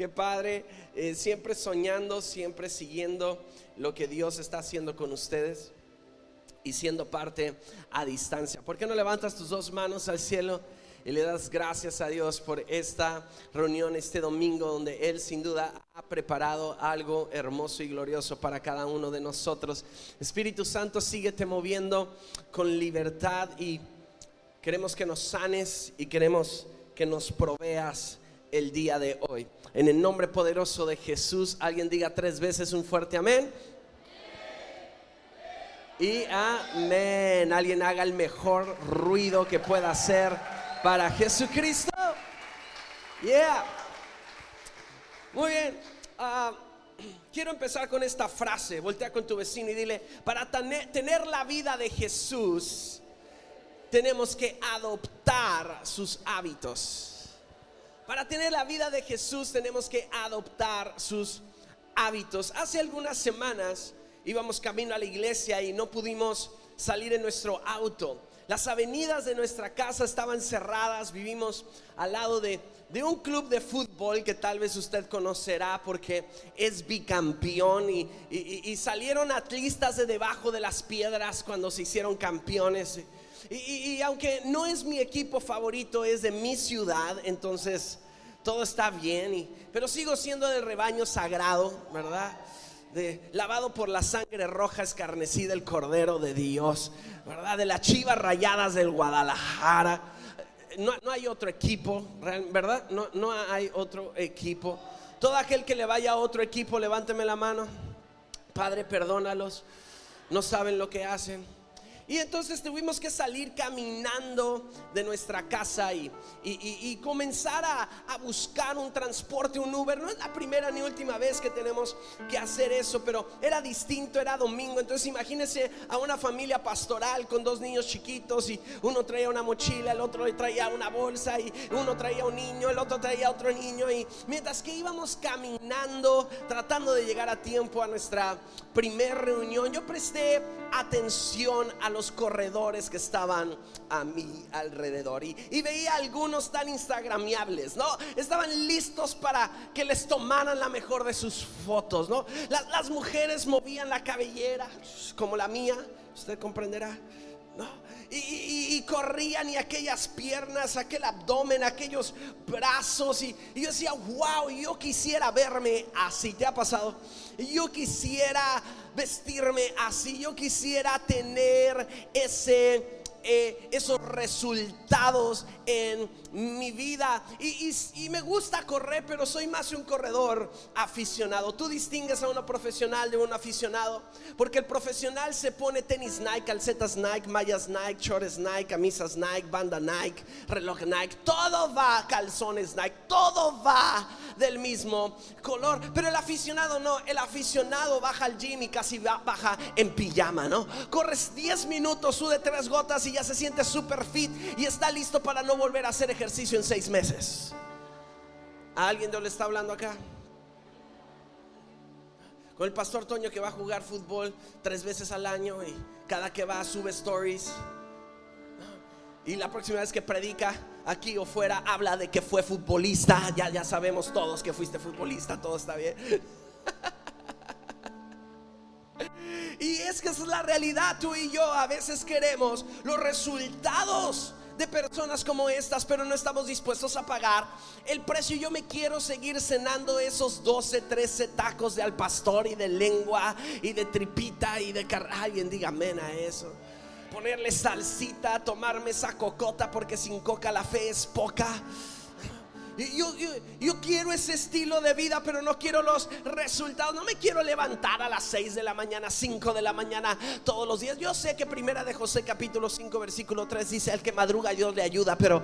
qué padre. Eh, siempre soñando, siempre siguiendo lo que Dios está haciendo con ustedes y siendo parte a distancia. ¿Por qué no levantas tus dos manos al cielo? y le das gracias a Dios por esta reunión este domingo donde Él sin duda ha preparado algo hermoso y glorioso para cada uno de nosotros. Espíritu Santo, síguete moviendo con libertad y queremos que nos sanes y queremos que nos proveas el día de hoy. En el nombre poderoso de Jesús, alguien diga tres veces un fuerte amén. Y amén. Alguien haga el mejor ruido que pueda hacer para Jesucristo. Yeah. Muy bien. Ah, quiero empezar con esta frase. Voltea con tu vecino y dile, para tener la vida de Jesús, tenemos que adoptar sus hábitos. Para tener la vida de Jesús tenemos que adoptar sus hábitos. Hace algunas semanas íbamos camino a la iglesia y no pudimos salir en nuestro auto. Las avenidas de nuestra casa estaban cerradas, vivimos al lado de, un club de fútbol que tal vez usted conocerá porque es bicampeón y, salieron atlistas de debajo de las piedras cuando se hicieron campeones. Y, aunque no es mi equipo favorito, es de mi ciudad, entonces todo está bien, pero sigo siendo del rebaño sagrado, ¿verdad? de, lavado por la sangre roja escarnecida el Cordero de Dios, ¿verdad? De las chivas rayadas del Guadalajara. No, hay otro equipo, ¿verdad? No, no hay otro equipo. Todo aquel que le vaya a otro equipo, levánteme la mano. Padre, perdónalos. No saben lo que hacen. Y entonces tuvimos que salir caminando de nuestra casa y, y, comenzar a, a, buscar un transporte, un Uber. No es la primera ni última vez que tenemos que hacer eso, pero era distinto, era domingo. Entonces imagínense a una familia pastoral con dos niños chiquitos y uno traía una mochila, el otro traía una bolsa y uno traía un niño, el otro traía otro niño. Y mientras que íbamos caminando, tratando de llegar a tiempo a nuestra primer reunión, yo presté atención a los corredores que estaban a mi alrededor y, veía algunos tan instagramiables, ¿no? Estaban listos para que les tomaran la mejor de sus fotos, ¿no? Las, las mujeres movían la cabellera como la mía, usted comprenderá. Y, corrían y aquellas piernas, aquel abdomen, aquellos brazos. Y, yo decía, wow, yo quisiera verme así. ¿Te ha pasado? Yo quisiera vestirme así. Yo quisiera tener ese eh, esos resultados en mi vida. Y, me gusta correr, pero soy más un corredor aficionado. Tú distingues a uno profesional de un aficionado, porque el profesional se pone tenis Nike, calcetas Nike, mallas Nike, shorts Nike, camisas Nike, banda Nike, reloj Nike, todo va, calzones Nike, todo va del mismo color. Pero el aficionado no, el aficionado baja al gym y casi baja en pijama, ¿no? Corres 10 minutos, sude tres gotas y ya se siente super fit y está listo para no volver a hacer ejercicio en seis meses. ¿A alguien de le está hablando acá? Con el pastor Toño que va a jugar fútbol tres veces al año y cada que va sube stories. Y la próxima vez que predica aquí o fuera habla de que fue futbolista. Ya, ya sabemos todos que fuiste futbolista, todo está bien. Y es que esa es la realidad, tú y yo a veces queremos los resultados de personas como estas, pero no estamos dispuestos a pagar el precio. Yo me quiero seguir cenando esos 12, 13 tacos de al pastor y de lengua y de tripita y de car Alguien diga amén a eso. Ponerle salsita, tomarme esa cocota porque sin coca la fe es poca. Yo, quiero ese estilo de vida, pero no quiero los resultados. No me quiero levantar a las 6 de la mañana, 5 de la mañana todos los días. Yo sé que primera de José capítulo 5 versículo 3 dice, el que madruga Dios le ayuda, pero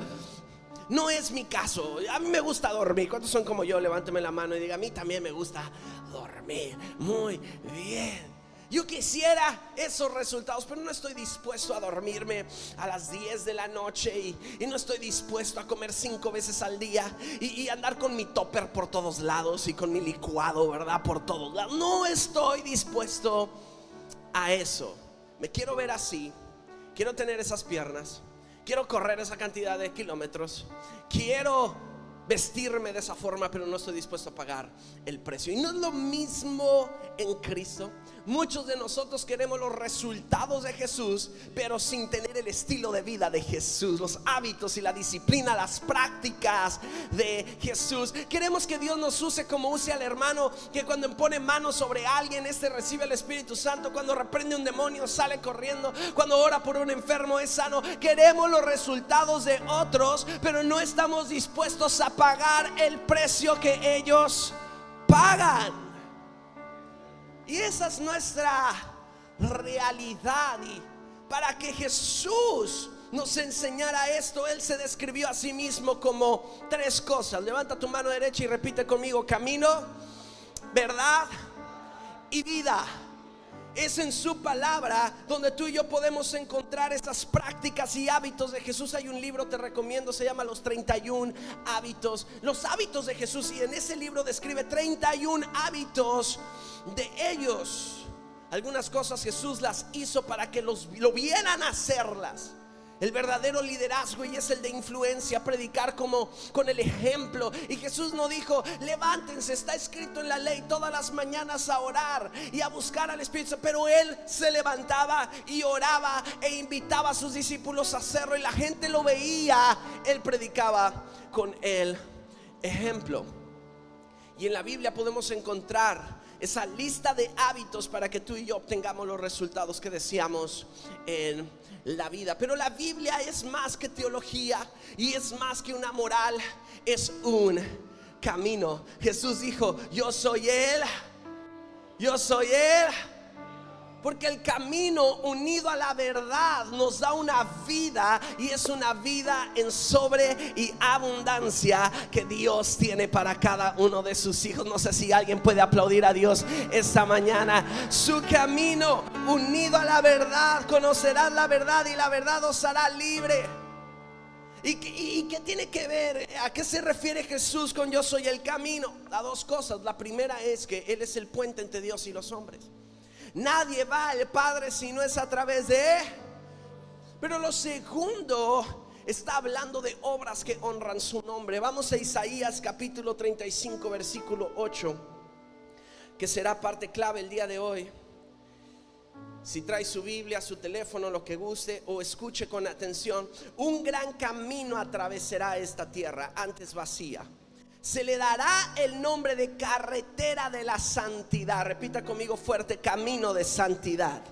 no es mi caso. A mí me gusta dormir. ¿Cuántos son como yo? Levánteme la mano y diga, a mí también me gusta dormir. Muy bien. Yo quisiera esos resultados, pero no estoy dispuesto a dormirme a las 10 de la noche y, no estoy dispuesto a comer cinco veces al día y, andar con mi topper por todos lados y con mi licuado, ¿verdad? Por todos lados. No estoy dispuesto a eso. Me quiero ver así, quiero tener esas piernas, quiero correr esa cantidad de kilómetros, quiero vestirme de esa forma, pero no estoy dispuesto a pagar el precio. Y no es lo mismo en Cristo. Muchos de nosotros queremos los resultados de Jesús, pero sin tener el estilo de vida de Jesús, los hábitos y la disciplina, las prácticas de Jesús. Queremos que Dios nos use como use al hermano que cuando pone manos sobre alguien, este recibe el Espíritu Santo, cuando reprende un demonio sale corriendo, cuando ora por un enfermo es sano. Queremos los resultados de otros, pero no estamos dispuestos a pagar el precio que ellos pagan. Y esa es nuestra realidad. Y para que Jesús nos enseñara esto, Él se describió a sí mismo como tres cosas. Levanta tu mano derecha y repite conmigo, camino, verdad y vida. Es en su palabra donde tú y yo podemos encontrar estas prácticas y hábitos de Jesús. Hay un libro, te recomiendo, se llama Los 31 hábitos. Los hábitos de Jesús. Y en ese libro describe 31 hábitos de ellos. Algunas cosas Jesús las hizo para que los, lo vieran hacerlas. El verdadero liderazgo y es el de influencia, predicar como con el ejemplo. Y Jesús no dijo, levántense, está escrito en la ley todas las mañanas a orar y a buscar al Espíritu. Pero él se levantaba y oraba e invitaba a sus discípulos a hacerlo y la gente lo veía. Él predicaba con el ejemplo. Y en la Biblia podemos encontrar esa lista de hábitos para que tú y yo obtengamos los resultados que deseamos en la vida. Pero la Biblia es más que teología y es más que una moral, es un camino. Jesús dijo, yo soy Él, yo soy Él porque el camino unido a la verdad nos da una vida y es una vida en sobre y abundancia que Dios tiene para cada uno de sus hijos. No sé si alguien puede aplaudir a Dios esta mañana. Su camino unido a la verdad, conocerás la verdad y la verdad os hará libre. ¿Y, qué tiene que ver? ¿A qué se refiere Jesús con yo soy el camino? A dos cosas. La primera es que Él es el puente entre Dios y los hombres. Nadie va al Padre si no es a través de... Pero lo segundo está hablando de obras que honran su nombre. Vamos a Isaías capítulo 35, versículo 8, que será parte clave el día de hoy. Si trae su Biblia, su teléfono, lo que guste, o escuche con atención, un gran camino atravesará esta tierra, antes vacía se le dará el nombre de carretera de la santidad. Repita conmigo fuerte, camino de santidad.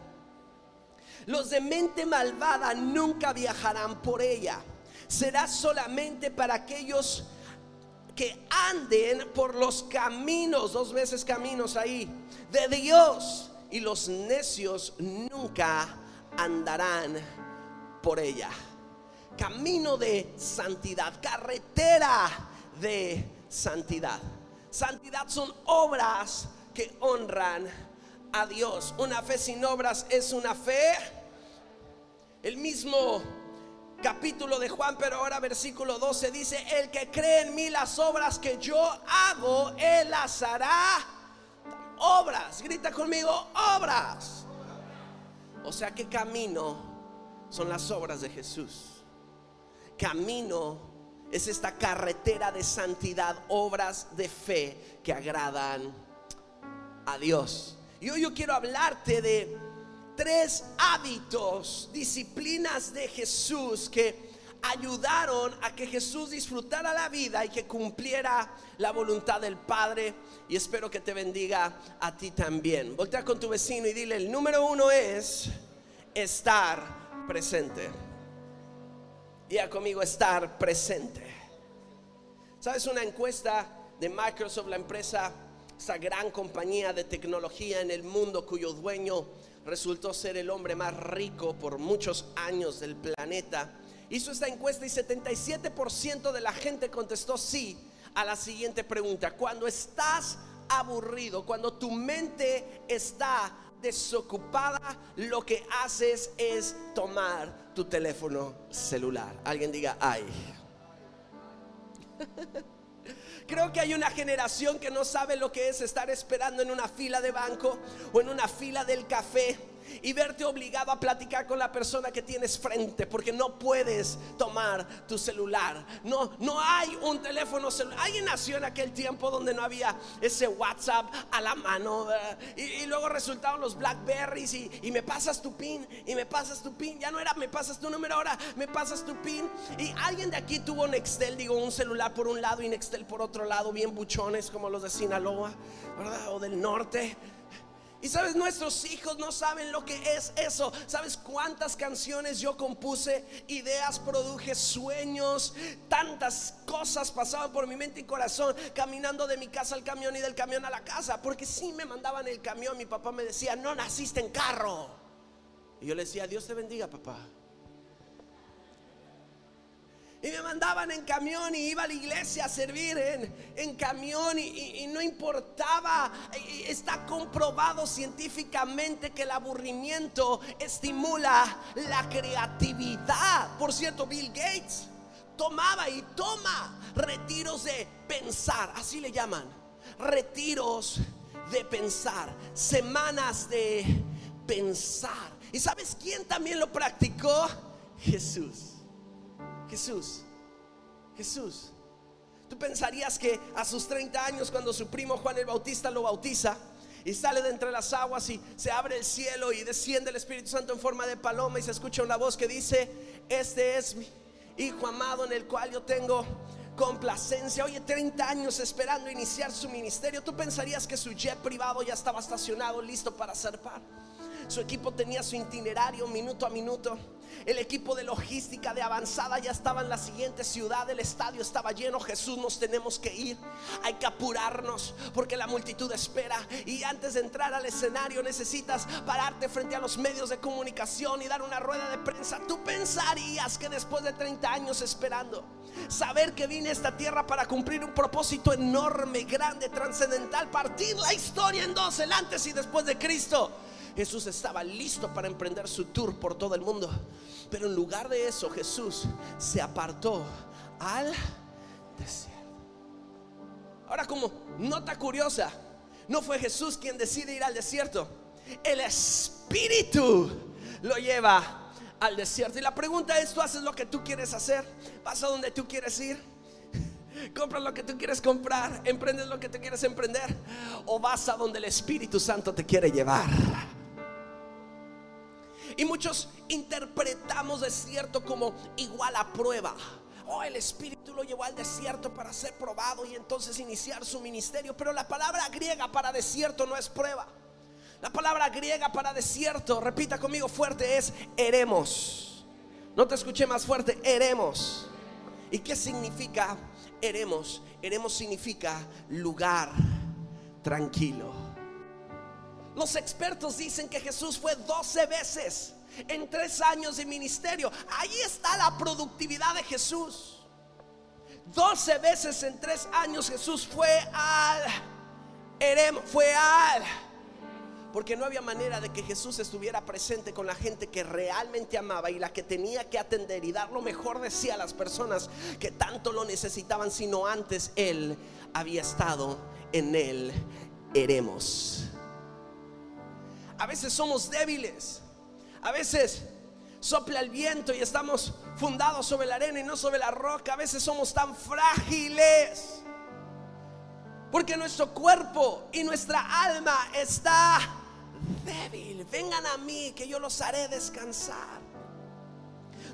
Los de mente malvada nunca viajarán por ella. Será solamente para aquellos que anden por los caminos, dos veces caminos ahí, de Dios. Y los necios nunca andarán por ella. Camino de santidad, carretera de santidad. Santidad son obras que honran a Dios. Una fe sin obras es una fe. El mismo capítulo de Juan, pero ahora versículo 12 dice, el que cree en mí las obras que yo hago, él las hará. Obras, grita conmigo, obras. O sea que camino son las obras de Jesús. Camino es esta carretera de santidad, obras de fe que agradan a Dios. Y hoy yo quiero hablarte de tres hábitos, disciplinas de Jesús que ayudaron a que Jesús disfrutara la vida y que cumpliera la voluntad del Padre. Y espero que te bendiga a ti también. Voltea con tu vecino y dile, el número uno es estar presente. Diga conmigo estar presente. ¿Sabes? Una encuesta de Microsoft, la empresa, esa gran compañía de tecnología en el mundo cuyo dueño resultó ser el hombre más rico por muchos años del planeta. Hizo esta encuesta y 77% de la gente contestó sí a la siguiente pregunta. Cuando estás aburrido, cuando tu mente está desocupada, lo que haces es tomar tu teléfono celular. Alguien diga, ay. Creo que hay una generación que no sabe lo que es estar esperando en una fila de banco o en una fila del café y verte obligado a platicar con la persona que tienes frente porque no puedes tomar tu celular. No, no hay un teléfono celular. Alguien nació en aquel tiempo donde no había ese WhatsApp a la mano y, luego resultaron los Blackberries y, me pasas tu pin y me pasas tu pin. Ya no era me pasas tu número ahora, me pasas tu pin. Y alguien de aquí tuvo Nextel, digo, un celular por un lado y Nextel por otro lado, bien buchones como los de Sinaloa, ¿verdad? O del norte. Y sabes, nuestros hijos no saben lo que es eso. ¿Sabes cuántas canciones yo compuse? Ideas, produje, sueños, tantas cosas pasaban por mi mente y corazón caminando de mi casa al camión y del camión a la casa. Porque si me mandaban el camión, mi papá me decía, no naciste en carro. Y yo le decía, Dios te bendiga, papá. Y me mandaban en camión y iba a la iglesia a servir en, camión y, no importaba. Está comprobado científicamente que el aburrimiento estimula la creatividad. Por cierto, Bill Gates tomaba y toma retiros de pensar, así le llaman. Retiros de pensar, semanas de pensar. ¿Y sabes quién también lo practicó? Jesús. Jesús. Jesús. Tú pensarías que a sus 30 años, cuando su primo Juan el Bautista lo bautiza, y sale de entre las aguas y se abre el cielo y desciende el Espíritu Santo en forma de paloma y se escucha una voz que dice, este es mi Hijo amado en el cual yo tengo complacencia. Oye, 30 años esperando iniciar su ministerio. Tú pensarías que su jet privado ya estaba estacionado, listo para zarpar. Su equipo tenía su itinerario minuto a minuto. El equipo de logística de avanzada ya estaba en la siguiente ciudad. El estadio estaba lleno. Jesús, nos tenemos que ir. Hay que apurarnos porque la multitud espera. Y antes de entrar al escenario necesitas pararte frente a los medios de comunicación y dar una rueda de prensa. Tú pensarías que después de 30 años esperando, saber que vine a esta tierra para cumplir un propósito enorme, grande, trascendental, partir la historia en dos, el antes y después de Cristo Jesús estaba listo para emprender su tour por todo el mundo. Pero en lugar de eso, Jesús se apartó al desierto. Ahora como nota curiosa, no fue Jesús quien decide ir al desierto. El Espíritu lo lleva al desierto. Y la pregunta es, ¿tú haces lo que tú quieres hacer? ¿Vas a donde tú quieres ir? compras lo que tú quieres comprar, emprendes lo que tú quieres emprender o vas a donde el Espíritu Santo te quiere llevar. Y muchos interpretamos desierto como igual a prueba. Oh, el Espíritu lo llevó al desierto para ser probado y entonces iniciar su ministerio. Pero la palabra griega para desierto no es prueba. La palabra griega para desierto, repita conmigo fuerte, es eremos. No te escuché más fuerte, eremos. ¿Y qué significa eremos? Eremos significa lugar tranquilo. Los expertos dicen que Jesús fue 12 veces en tres años de ministerio. Ahí está la productividad de Jesús. 12 veces en tres años Jesús fue al Erem, fue al porque no había manera de que Jesús estuviera presente con la gente que realmente amaba y la que tenía que atender y dar lo mejor de sí a las personas que tanto lo necesitaban, sino antes Él había estado en él. Eremos. A veces somos débiles. A veces sopla el viento y estamos fundados sobre la arena y no sobre la roca. A veces somos tan frágiles. Porque nuestro cuerpo y nuestra alma está débil. Vengan a mí que yo los haré descansar.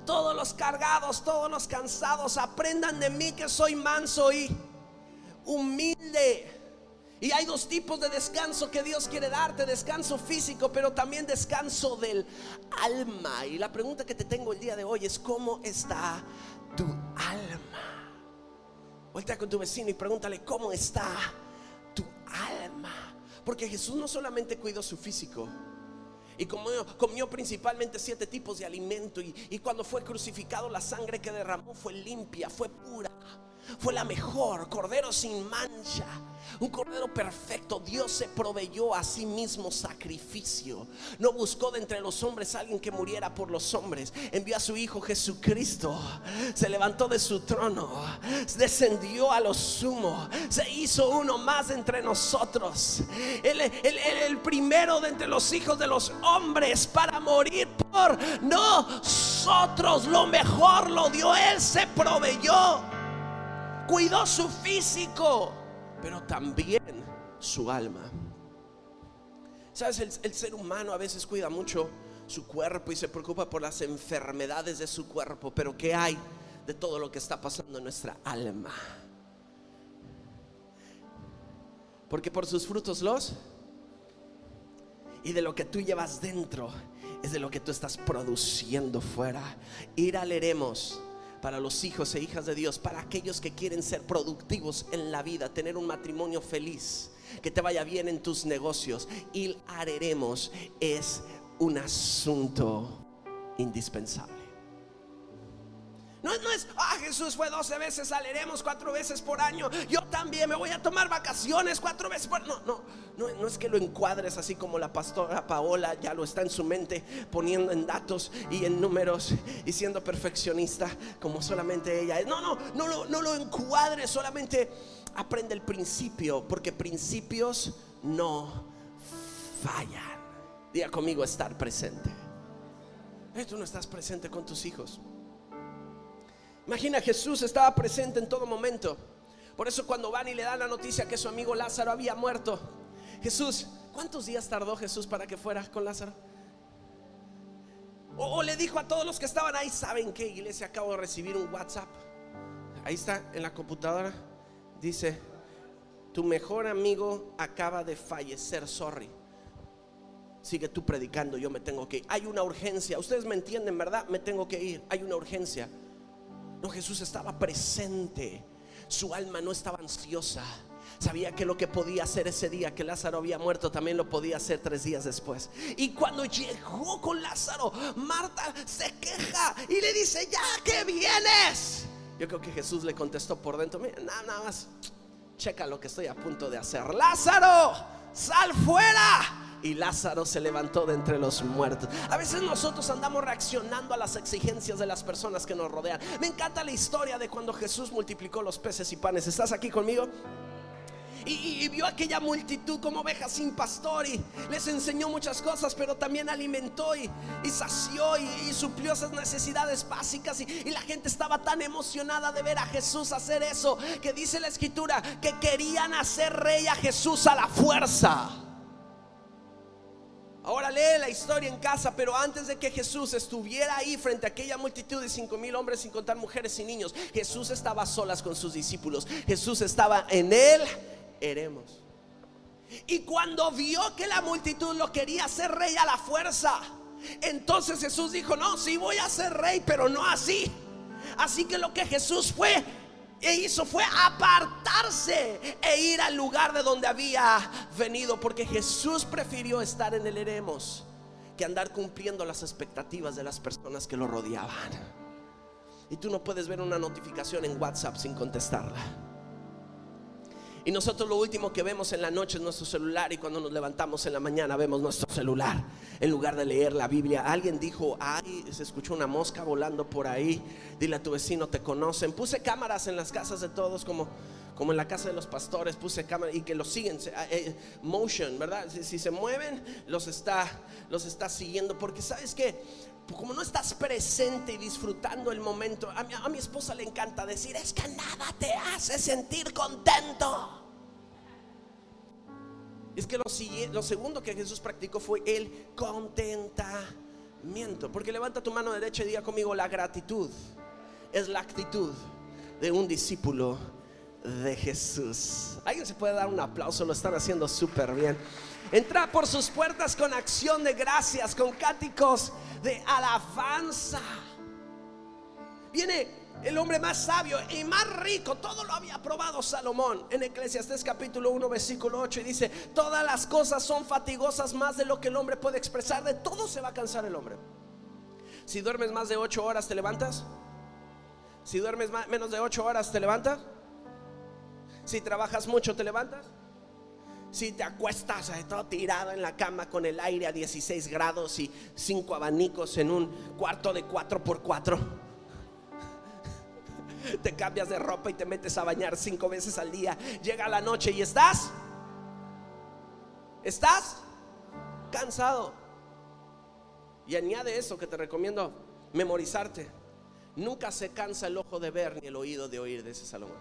Todos los cargados, todos los cansados, aprendan de mí que soy manso y humilde y hay dos tipos de descanso que Dios quiere darte, descanso físico, pero también descanso del alma. Y la pregunta que te tengo el día de hoy es, ¿cómo está tu alma? Vuelta con tu vecino y pregúntale, ¿cómo está tu alma? Porque Jesús no solamente cuidó su físico, y comió, comió, principalmente siete tipos de alimento. Y, y, cuando fue crucificado, la sangre que derramó fue limpia, fue pura. Fue la mejor, cordero sin mancha. Un cordero perfecto, Dios se proveyó a sí mismo sacrificio. No buscó de entre los hombres a alguien que muriera por los hombres. Envió a su Hijo Jesucristo. Se levantó de su trono. Descendió a lo sumo. Se hizo uno más entre nosotros. El, el primero de entre los hijos de los hombres para morir por nosotros. Lo mejor lo dio. Él se proveyó. Cuidó su físico pero también su alma. Sabes, el, ser humano a veces cuida mucho su cuerpo y se preocupa por las enfermedades de su cuerpo, pero ¿qué hay de todo lo que está pasando en nuestra alma? Porque por sus frutos los... Y de lo que tú llevas dentro es de lo que tú estás produciendo fuera. Ir a leeremos para los hijos e hijas de Dios, para aquellos que quieren ser productivos en la vida, tener un matrimonio feliz, que te vaya bien en tus negocios. Y haremos es un asunto indispensable. No, es, ah, Jesús fue 12 veces, saleremos cuatro veces por año. Yo también me voy a tomar vacaciones cuatro veces por No, no, no, no es que lo encuadres así como la pastora Paola ya lo está en su mente, poniendo en datos y en números y siendo perfeccionista como solamente ella es. No, no, no, no, no lo encuadres, solamente aprende el principio, porque principios no fallan. Diga conmigo estar presente. Tú no estás presente con tus hijos. Imagina, Jesús estaba presente en todo momento. Por eso cuando van y le dan la noticia que su amigo Lázaro había muerto, Jesús, ¿cuántos días tardó Jesús para que fuera con Lázaro? O, le dijo a todos los que estaban ahí, ¿saben qué? Iglesia, acabo de recibir un WhatsApp. Ahí está en la computadora. Dice, tu mejor amigo acaba de fallecer, sorry. Sigue tú predicando, yo me tengo que ir. Hay una urgencia. Ustedes me entienden, ¿verdad? Me tengo que ir. Hay una urgencia. No, Jesús estaba presente. Su alma no estaba ansiosa. Sabía que lo que podía hacer ese día que Lázaro había muerto también lo podía hacer tres días después. Y cuando llegó con Lázaro, Marta se queja y le dice, ya que vienes. Yo creo que Jesús le contestó por dentro, mira, nada, nada más, checa lo que estoy a punto de hacer. Lázaro, sal fuera y Lázaro se levantó de entre los muertos. A veces nosotros andamos reaccionando a las exigencias de las personas que nos rodean. Me encanta la historia de cuando Jesús multiplicó los peces y panes. ¿Estás aquí conmigo? Y, vio aquella multitud como ovejas sin pastor y les enseñó muchas cosas, pero también alimentó y, sació y, suplió esas necesidades básicas. y la gente estaba tan emocionada de ver a Jesús hacer eso que dice la escritura que querían hacer rey a Jesús a la fuerza. Ahora lee la historia en casa, pero antes de que Jesús estuviera ahí frente a aquella multitud de cinco mil hombres, sin contar mujeres y niños, Jesús estaba a solas con sus discípulos. Jesús estaba en él, eremos. Y cuando vio que la multitud lo quería hacer rey a la fuerza, entonces Jesús dijo, no, sí voy a ser rey, pero no así. Así que lo que Jesús fue e hizo fue apartarse e ir al lugar de donde había venido, porque Jesús prefirió estar en el Eremos que andar cumpliendo las expectativas de las personas que lo rodeaban. Y tú no puedes ver una notificación en WhatsApp sin contestarla. Y nosotros lo último que vemos en la noche es nuestro celular y cuando nos levantamos en la mañana vemos nuestro celular en lugar de leer la Biblia. Alguien dijo, ay, se escuchó una mosca volando por ahí. Dile a tu vecino, te conocen. Puse cámaras en las casas de todos como, como en la casa de los pastores. Puse cámaras y que los siguen. Eh, eh, motion, ¿verdad? Si, se mueven, los está, los está siguiendo. Porque sabes que como no estás presente y disfrutando el momento, a mi, esposa le encanta decir, es que nada te hace sentir contento. Es que lo, lo segundo que Jesús practicó fue el contentamiento. Porque levanta tu mano derecha y diga conmigo, la gratitud es la actitud de un discípulo de Jesús. Alguien se puede dar un aplauso, lo están haciendo súper bien. Entra por sus puertas con acción de gracias, con cáticos de alabanza. Viene el hombre más sabio y más rico, todo lo había probado Salomón en Eclesiastés capítulo 1 versículo 8 y dice, todas las cosas son fatigosas más de lo que el hombre puede expresar, de todo se va a cansar el hombre. Si duermes más de 8 horas, ¿te levantas? Si duermes menos de 8 horas, ¿te levantas? Si trabajas mucho, ¿te levantas? Si te acuestas eh, todo tirado en la cama con el aire a 16 grados y cinco abanicos en un cuarto de 4x4. Te cambias de ropa y te metes a bañar cinco veces al día. Llega la noche y estás. ¿Estás? Cansado. Y añade eso que te recomiendo memorizarte. Nunca se cansa el ojo de ver ni el oído de oír de ese Salomón.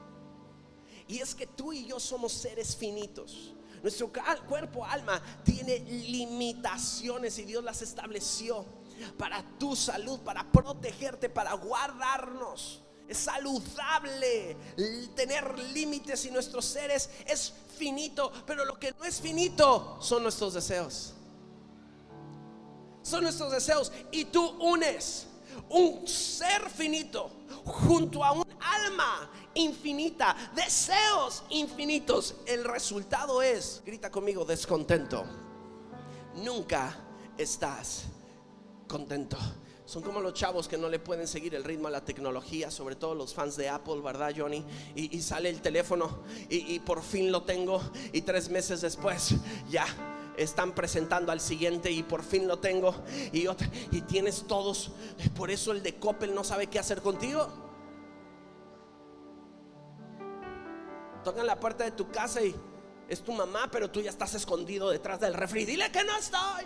Y es que tú y yo somos seres finitos. Nuestro cuerpo, alma, tiene limitaciones y Dios las estableció para tu salud, para protegerte, para guardarnos. Es saludable tener límites y nuestros seres es finito, pero lo que no es finito son nuestros deseos. Son nuestros deseos y tú unes un ser finito junto a un alma infinita, deseos infinitos. El resultado es, grita conmigo, descontento. Nunca estás contento. Son como los chavos que no le pueden seguir el ritmo a la tecnología, sobre todo los fans de Apple, ¿verdad, Johnny? Y, sale el teléfono y, y por fin lo tengo y tres meses después ya están presentando al siguiente y por fin lo tengo y, y tienes todos. Por eso el de Coppel no sabe qué hacer contigo. Tocan la puerta de tu casa y es tu mamá, pero tú ya estás escondido detrás del refri. Dile que no estoy.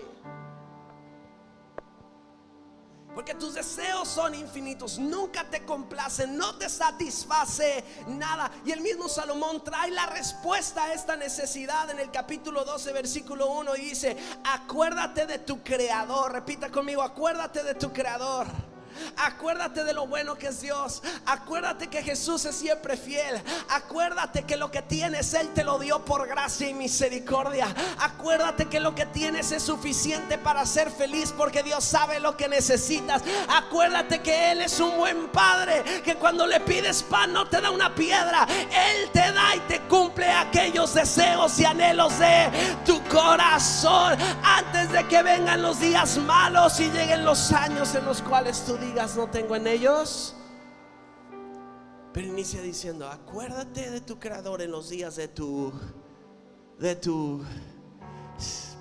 Porque tus deseos son infinitos, nunca te complacen, no te satisface nada. Y el mismo Salomón trae la respuesta a esta necesidad en el capítulo 12, versículo 1 y dice, acuérdate de tu creador, repita conmigo, acuérdate de tu creador. Acuérdate de lo bueno que es Dios. Acuérdate que Jesús es siempre fiel. Acuérdate que lo que tienes Él te lo dio por gracia y misericordia. Acuérdate que lo que tienes es suficiente para ser feliz porque Dios sabe lo que necesitas. Acuérdate que Él es un buen Padre. Que cuando le pides pan no te da una piedra. Él te da y te cumple aquellos deseos y anhelos de tu corazón. Antes de que vengan los días malos y lleguen los años en los cuales tú digas no tengo en ellos. Pero inicia diciendo, acuérdate de tu creador en los días de tu, de tu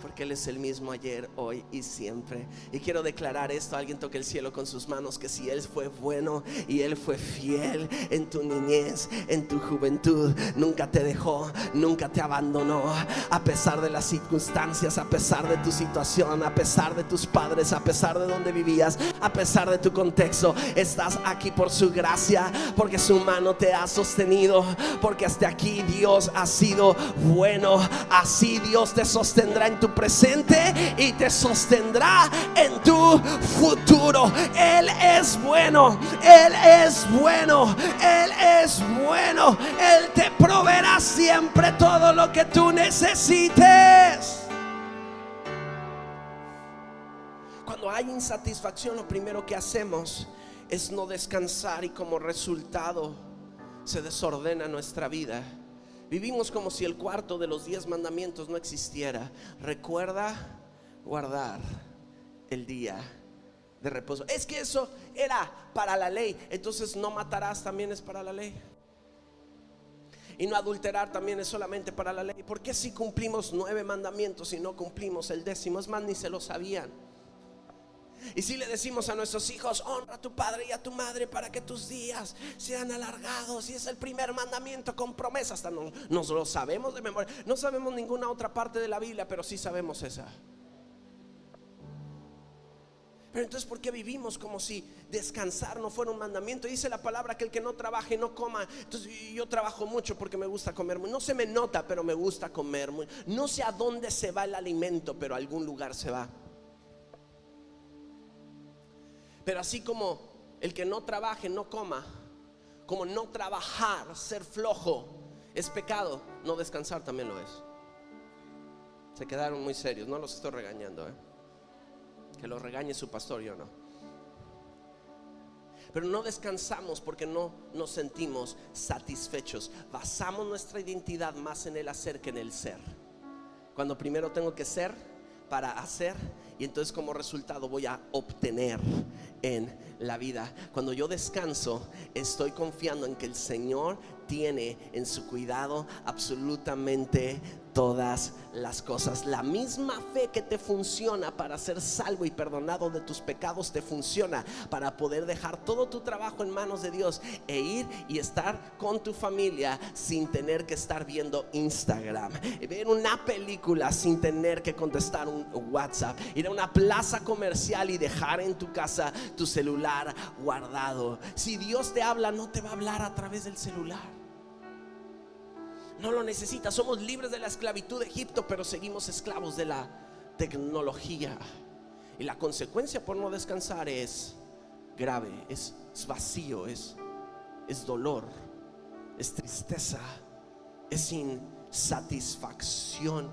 porque Él es el mismo ayer, hoy y siempre. Y quiero declarar esto, alguien toque el cielo con sus manos, que si Él fue bueno y Él fue fiel en tu niñez, en tu juventud, nunca te dejó, nunca te abandonó, a pesar de las circunstancias, a pesar de tu situación, a pesar de tus padres, a pesar de donde vivías, a pesar de tu contexto, estás aquí por su gracia, porque su mano te ha sostenido, porque hasta aquí Dios ha sido bueno, así Dios te sostendrá en tu presente y te sostendrá en tu futuro. Él es bueno, Él es bueno, Él es bueno. Él te proveerá siempre todo lo que tú necesites. Cuando hay insatisfacción, lo primero que hacemos es no descansar y como resultado se desordena nuestra vida. Vivimos como si el cuarto de los diez mandamientos no existiera. Recuerda guardar el día de reposo. Es que eso era para la ley. Entonces no matarás también es para la ley. Y no adulterar también es solamente para la ley. ¿Por qué si cumplimos nueve mandamientos y no cumplimos el décimo? Es más, ni se lo sabían. Y si le decimos a nuestros hijos, honra a tu padre y a tu madre para que tus días sean alargados. Y es el primer mandamiento con promesa. Hasta no, nos lo sabemos de memoria. No sabemos ninguna otra parte de la Biblia, pero sí sabemos esa. Pero entonces, ¿por qué vivimos como si descansar no fuera un mandamiento? Dice la palabra que el que no trabaje no coma. Entonces, yo trabajo mucho porque me gusta comer. No se me nota, pero me gusta comer. No sé a dónde se va el alimento, pero a algún lugar se va. Pero así como el que no trabaje, no coma, como no trabajar, ser flojo, es pecado, no descansar también lo es. Se quedaron muy serios, no los estoy regañando, ¿eh? que los regañe su pastor, yo no. Pero no descansamos porque no nos sentimos satisfechos. Basamos nuestra identidad más en el hacer que en el ser. Cuando primero tengo que ser para hacer y entonces como resultado voy a obtener en la vida. Cuando yo descanso, estoy confiando en que el Señor tiene en su cuidado absolutamente todas las cosas. La misma fe que te funciona para ser salvo y perdonado de tus pecados te funciona para poder dejar todo tu trabajo en manos de Dios e ir y estar con tu familia sin tener que estar viendo Instagram, ver una película sin tener que contestar un WhatsApp, ir a una plaza comercial y dejar en tu casa tu celular guardado. Si Dios te habla, no te va a hablar a través del celular. No lo necesita. Somos libres de la esclavitud de Egipto, pero seguimos esclavos de la tecnología. Y la consecuencia por no descansar es grave, es, vacío, es, es dolor, es tristeza, es insatisfacción.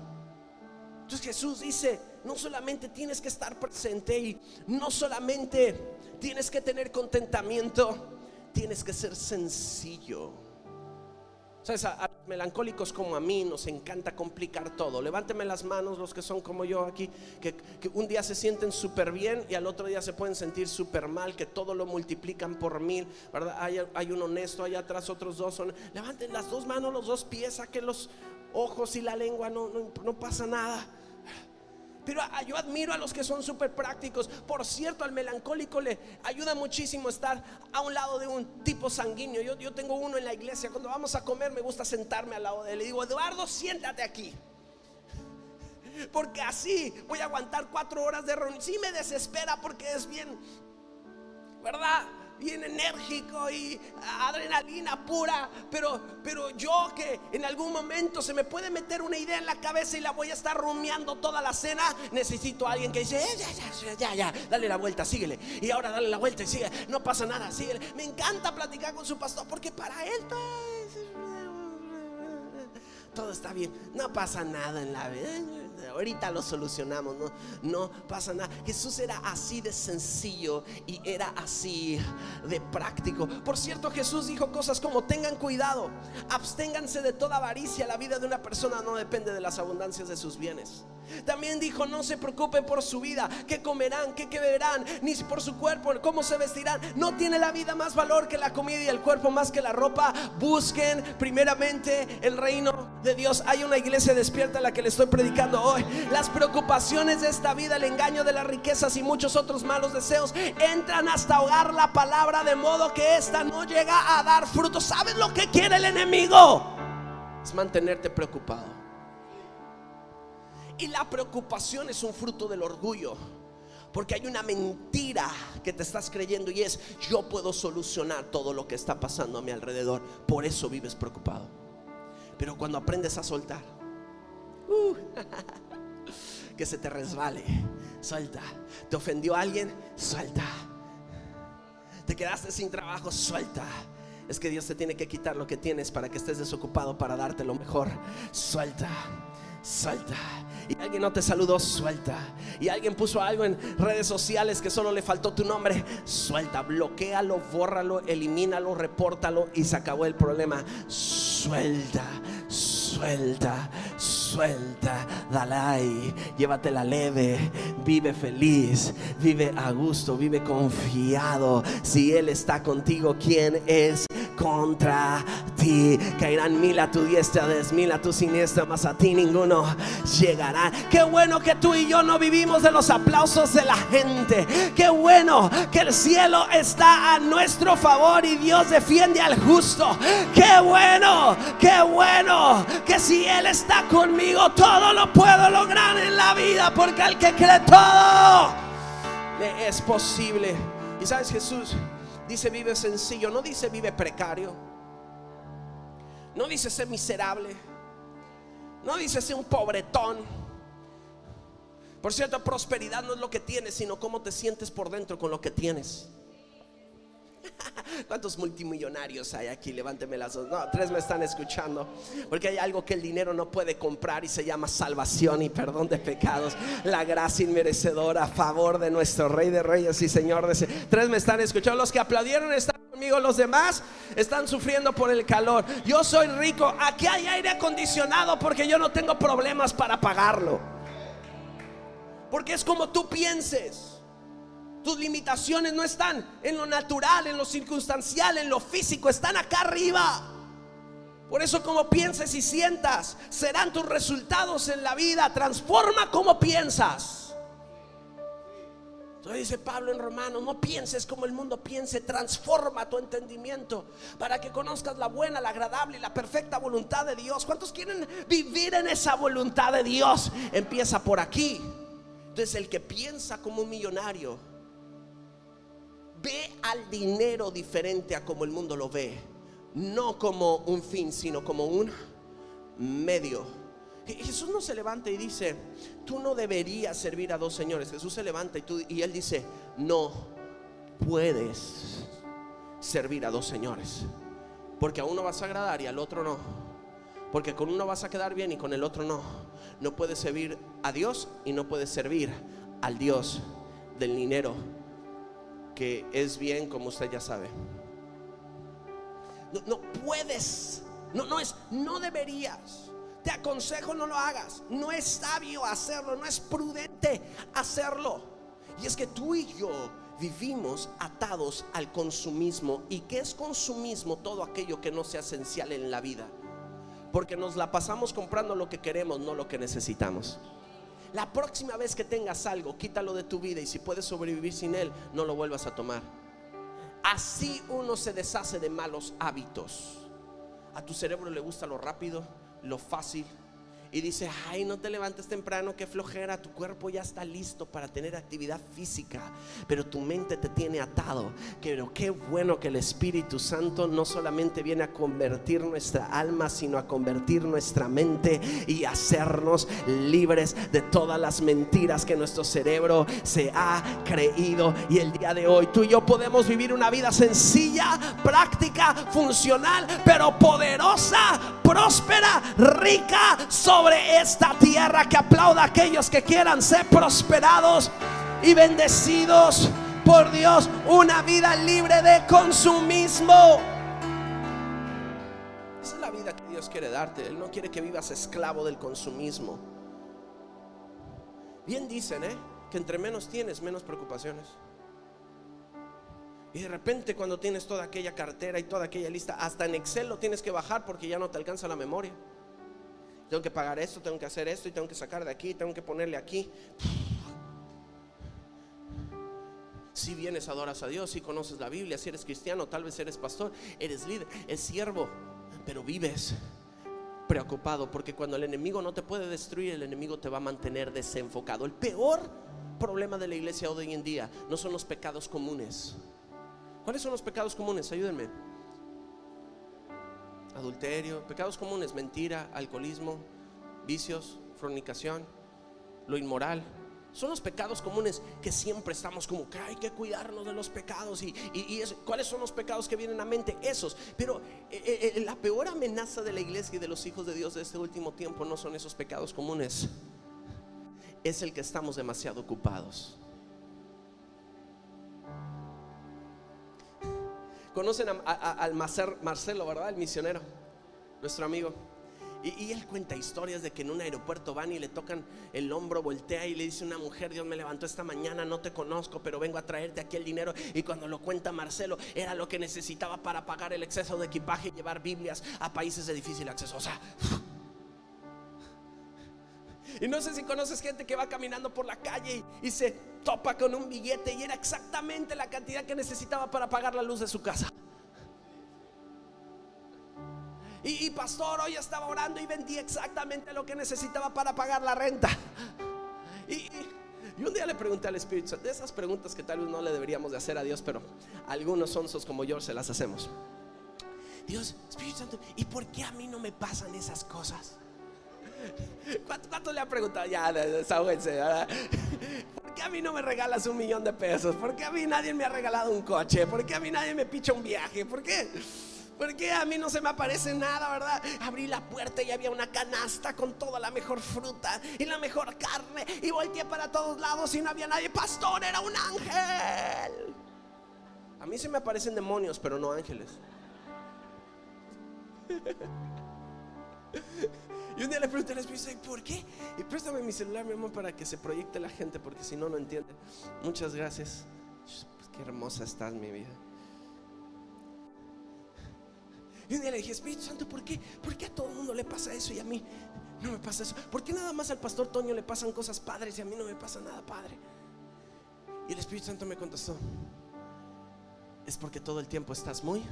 Entonces Jesús dice, no solamente tienes que estar presente y no solamente tienes que tener contentamiento, tienes que ser sencillo. ¿Sabes? A, los melancólicos como a mí nos encanta complicar todo. Levánteme las manos los que son como yo aquí, que, un día se sienten súper bien y al otro día se pueden sentir súper mal, que todo lo multiplican por mil, ¿verdad? Hay, hay un honesto, allá atrás otros dos son. Levanten las dos manos, los dos pies, saquen los ojos y la lengua, no, no, no pasa nada. Pero yo admiro a los que son súper prácticos. Por cierto, al melancólico le ayuda muchísimo estar a un lado de un tipo sanguíneo. Yo, yo tengo uno en la iglesia. Cuando vamos a comer me gusta sentarme al lado de él. Le digo, Eduardo, siéntate aquí. Porque así voy a aguantar cuatro horas de reunión. Sí me desespera porque es bien, ¿verdad? Bien enérgico y adrenalina pura, pero, pero yo que en algún momento se me puede meter una idea en la cabeza y la voy a estar rumiando toda la cena, necesito a alguien que dice, eh, ya, ya, ya, ya, dale la vuelta, síguele. Y ahora dale la vuelta y sigue, no pasa nada, síguele. Me encanta platicar con su pastor porque para él todo está bien, no pasa nada en la vida ahorita lo solucionamos, no, pasa nada. Jesús era así de sencillo y era así de práctico. Por cierto, Jesús dijo cosas como tengan cuidado, absténganse de toda avaricia. La vida de una persona no depende de las abundancias de sus bienes. También dijo, no se preocupen por su vida, qué comerán, qué, beberán, ni por su cuerpo, cómo se vestirán. No tiene la vida más valor que la comida y el cuerpo más que la ropa. Busquen primeramente el reino de Dios. Hay una iglesia despierta a la que le estoy predicando hoy. Las preocupaciones de esta vida, el engaño de las riquezas y muchos otros malos deseos entran hasta ahogar la palabra de modo que esta no llega a dar fruto. ¿Sabes lo que quiere el enemigo? Es mantenerte preocupado. Y la preocupación es un fruto del orgullo. Porque hay una mentira que te estás creyendo y es, yo puedo solucionar todo lo que está pasando a mi alrededor. Por eso vives preocupado. Pero cuando aprendes a soltar, uh, que se te resbale, suelta. ¿Te ofendió alguien? Suelta. ¿Te quedaste sin trabajo? Suelta. Es que Dios te tiene que quitar lo que tienes para que estés desocupado para darte lo mejor. Suelta suelta. Y alguien no te saludó, suelta. Y alguien puso algo en redes sociales que solo le faltó tu nombre, suelta. Bloquealo, bórralo, elimínalo, repórtalo y se acabó el problema. Suelta, suelta, suelta. Dale ahí, llévatela leve. Vive feliz, vive a gusto, vive confiado. Si Él está contigo, ¿quién es contra ti? Caerán mil a tu diestra, diez a tu siniestra, más a ti ninguno llegará. Qué bueno que tú y yo no vivimos de los aplausos de la gente. Qué bueno que el cielo está a nuestro favor y Dios defiende al justo. Qué bueno, qué bueno que si Él está conmigo, todo lo puedo lograr en la vida porque al que cree todo es posible. Y sabes, Jesús dice vive sencillo, no dice vive precario, no dice ser miserable. No dice ser un pobretón. Por cierto, prosperidad no es lo que tienes, sino cómo te sientes por dentro con lo que tienes. ¿Cuántos multimillonarios hay aquí? Levánteme las dos. No, tres me están escuchando. Porque hay algo que el dinero no puede comprar y se llama salvación y perdón de pecados. La gracia inmerecedora a favor de nuestro Rey de Reyes y Señor Tres me están escuchando. Los que aplaudieron están conmigo. Los demás están sufriendo por el calor. Yo soy rico. Aquí hay aire acondicionado porque yo no tengo problemas para pagarlo. Porque es como tú pienses. Tus limitaciones no están en lo natural, en lo circunstancial, en lo físico, están acá arriba. Por eso como pienses y sientas serán tus resultados en la vida. Transforma como piensas. Entonces dice Pablo en Romanos, no pienses como el mundo piense, transforma tu entendimiento para que conozcas la buena, la agradable y la perfecta voluntad de Dios. ¿Cuántos quieren vivir en esa voluntad de Dios? Empieza por aquí. Entonces el que piensa como un millonario ve al dinero diferente a como el mundo lo ve. No como un fin, sino como un medio Jesús no se levanta y dice, tú no deberías servir a dos señores. Jesús se levanta y, tú, y él dice, no puedes servir a dos señores. Porque a uno vas a agradar y al otro no. Porque con uno vas a quedar bien y con el otro no. No puedes servir a Dios y no puedes servir al Dios del dinero, que es bien como usted ya sabe. No, puedes, no, no es, no deberías. Te aconsejo no lo hagas. No es sabio hacerlo, no es prudente hacerlo. Y es que tú y yo vivimos atados al consumismo. ¿Y qué es consumismo? Todo aquello que no sea esencial en la vida. Porque nos la pasamos comprando lo que queremos, no lo que necesitamos. La próxima vez que tengas algo, quítalo de tu vida y si puedes sobrevivir sin él, no lo vuelvas a tomar. Así uno se deshace de malos hábitos. A tu cerebro le gusta lo rápido, lo fácil. Y dice, ay, no te levantes temprano, que flojera, tu cuerpo ya está listo para tener actividad física, pero tu mente te tiene atado. Pero qué bueno que el Espíritu Santo no solamente viene a convertir nuestra alma, sino a convertir nuestra mente y hacernos libres de todas las mentiras que nuestro cerebro se ha creído. Y el día de hoy tú y yo podemos vivir una vida sencilla, práctica, funcional, pero poderosa, próspera, rica, sobre esta tierra, que aplauda a aquellos que quieran ser prosperados y bendecidos por Dios. Una vida libre de consumismo. Esa es la vida que Dios quiere darte. Él no quiere que vivas esclavo del consumismo. Bien dicen, ¿eh? Que entre menos tienes, menos preocupaciones. Y de repente cuando tienes toda aquella cartera y toda aquella lista, hasta en Excel lo tienes que bajar porque ya no te alcanza la memoria tengo que pagar esto, tengo que hacer esto y tengo que sacar de aquí, tengo que ponerle aquí. Si vienes, adoras a Dios, si conoces la Biblia, si eres cristiano, tal vez eres pastor, eres líder, es siervo, pero vives preocupado porque cuando el enemigo no te puede destruir, el enemigo te va a mantener desenfocado. El peor problema de la iglesia hoy en día no son los pecados comunes. ¿Cuáles son los pecados comunes? Ayúdenme adulterio, pecados comunes, mentira, alcoholismo, vicios, fornicación, lo inmoral. Son los pecados comunes que siempre estamos como que hay que cuidarnos de los pecados. ¿Y, cuáles son los pecados que vienen a mente? Esos. Pero eh, eh, eh, la peor amenaza de la iglesia y de los hijos de Dios de este último tiempo no son esos pecados comunes. Es el que estamos demasiado ocupados. Conocen al Marcelo, ¿verdad? El misionero, nuestro amigo. Y, él cuenta historias de que en un aeropuerto van y le tocan el hombro, voltea y le dice una mujer, Dios me levantó esta mañana, no te conozco, pero vengo a traerte aquí el dinero. Y cuando lo cuenta Marcelo, era lo que necesitaba para pagar el exceso de equipaje y llevar Biblias a países de difícil acceso. O sea, y no sé si conoces gente que va caminando por la calle y, se topa con un billete y era exactamente la cantidad que necesitaba para pagar la luz de su casa. Y, pastor, hoy estaba orando y vendí exactamente lo que necesitaba para pagar la renta. Y, un día le pregunté al Espíritu Santo, de esas preguntas que tal vez no le deberíamos de hacer a Dios, pero algunos sonsos como yo se las hacemos. Dios, Espíritu Santo, ¿y por qué a mí no me pasan esas cosas? ¿Cuánto, le ha preguntado? Ya, desahóguense, ¿verdad? ¿Por qué a mí no me regalas un millón de pesos? ¿Por qué a mí nadie me ha regalado un coche? ¿Por qué a mí nadie me picha un viaje? ¿Por qué? ¿Por qué a mí no se me aparece nada, verdad? Abrí la puerta y había una canasta con toda la mejor fruta y la mejor carne. Y volteé para todos lados y no había nadie. Pastor, era un ángel. A mí se me aparecen demonios, pero no ángeles. Y un día le pregunté al Espíritu, ¿por qué? Y préstame mi celular, mi amor, para que se proyecte la gente, porque si no, no entiende. Muchas gracias. Pues qué hermosa estás, mi vida. Y un día le dije, Espíritu Santo, ¿por qué? ¿Por qué a todo el mundo le pasa eso y a mí no me pasa eso? ¿Por qué nada más al pastor Toño le pasan cosas padres y a mí no me pasa nada padre? Y el Espíritu Santo me contestó, es porque todo el tiempo estás muy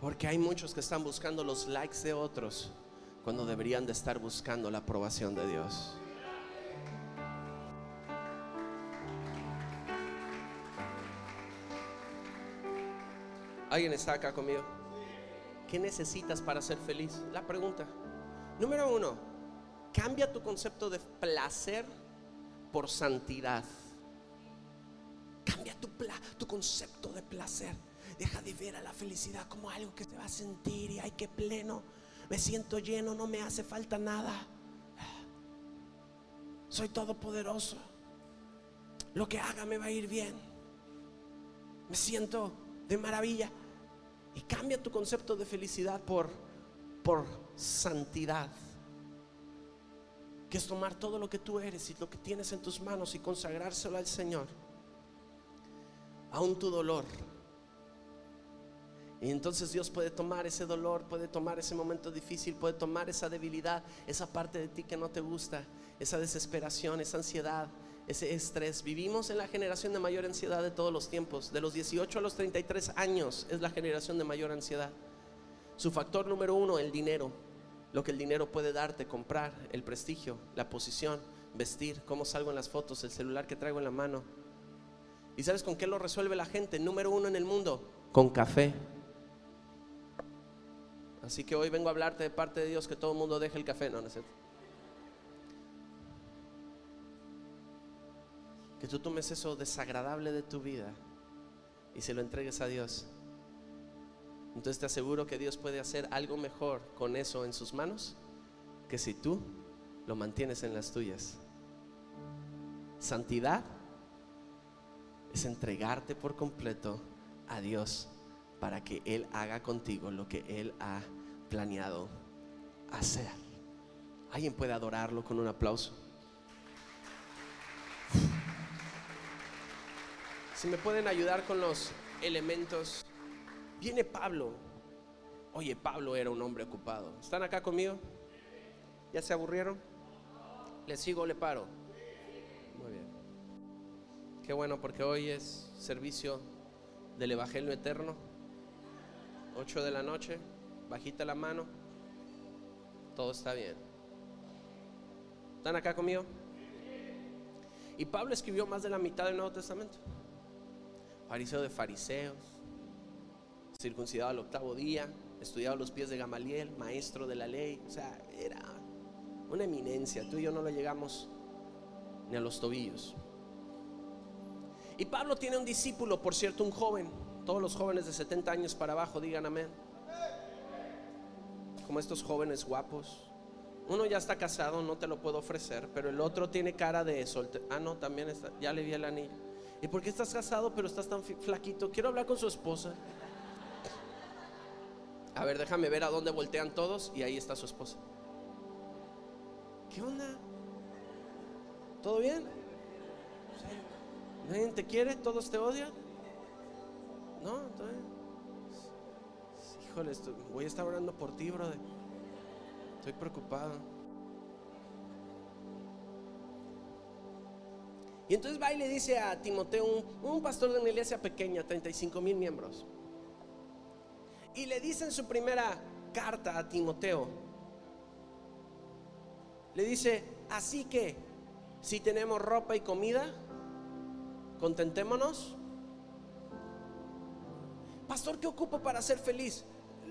Porque hay muchos que están buscando los likes de otros cuando deberían de estar buscando la aprobación de Dios. ¿Alguien está acá conmigo? ¿Qué necesitas para ser feliz? La pregunta. Número uno, cambia tu concepto de placer por santidad. Cambia tu, tu concepto de placer. Deja de ver a la felicidad como algo que te va a sentir y hay que pleno. Me siento lleno, no me hace falta nada. Soy todopoderoso. Lo que haga me va a ir bien. Me siento de maravilla. Y cambia tu concepto de felicidad por, por santidad. Que es tomar todo lo que tú eres y lo que tienes en tus manos y consagrárselo al Señor. Aún tu dolor y entonces Dios puede tomar ese dolor, puede tomar ese momento difícil, puede tomar esa debilidad, esa parte de ti que no te gusta, esa desesperación, esa ansiedad, ese estrés. Vivimos en la generación de mayor ansiedad de todos los tiempos. De los 18 a los 33 años es la generación de mayor ansiedad. Su factor número uno, el dinero. Lo que el dinero puede darte, comprar, el prestigio, la posición, vestir, cómo salgo en las fotos, el celular que traigo en la mano. ¿Y sabes con qué lo resuelve la gente? Número uno en el mundo, con café. Así que hoy vengo a hablarte de parte de Dios que todo el mundo deje el café, no, no Que tú tomes eso desagradable de tu vida y se lo entregues a Dios. Entonces te aseguro que Dios puede hacer algo mejor con eso en sus manos que si tú lo mantienes en las tuyas. Santidad es entregarte por completo a Dios para que Él haga contigo lo que Él ha planeado hacer. ¿Alguien puede adorarlo con un aplauso? Si me pueden ayudar con los elementos. Viene Pablo. Oye, Pablo era un hombre ocupado. ¿Están acá conmigo? ¿Ya se aburrieron? ¿Le sigo o le paro? Muy bien. Qué bueno porque hoy es servicio del Evangelio Eterno. 8 de la noche bajita la mano, todo está bien. ¿Están acá conmigo? Y Pablo escribió más de la mitad del Nuevo Testamento. Fariseo de fariseos, circuncidado al octavo día, estudiado los pies de Gamaliel, maestro de la ley. O sea, era una eminencia. Tú y yo no lo llegamos ni a los tobillos. Y Pablo tiene un discípulo, por cierto, un joven. Todos los jóvenes de 70 años para abajo, digan amén como estos jóvenes guapos. Uno ya está casado, no te lo puedo ofrecer, pero el otro tiene cara de soltero. Ah, no, también está, ya le vi el anillo. ¿Y por qué estás casado pero estás tan flaquito? Quiero hablar con su esposa. A ver, déjame ver a dónde voltean todos y ahí está su esposa. ¿Qué onda? ¿Todo bien? ¿Nadie te quiere? ¿Todos te odian? No, ¿todo bien? voy a estar orando por ti, brother. Estoy preocupado. Y entonces va y le dice a Timoteo, un, pastor de una iglesia pequeña, 35 mil miembros. Y le dice en su primera carta a Timoteo, le dice, así que si tenemos ropa y comida, contentémonos. Pastor, ¿qué ocupo para ser feliz?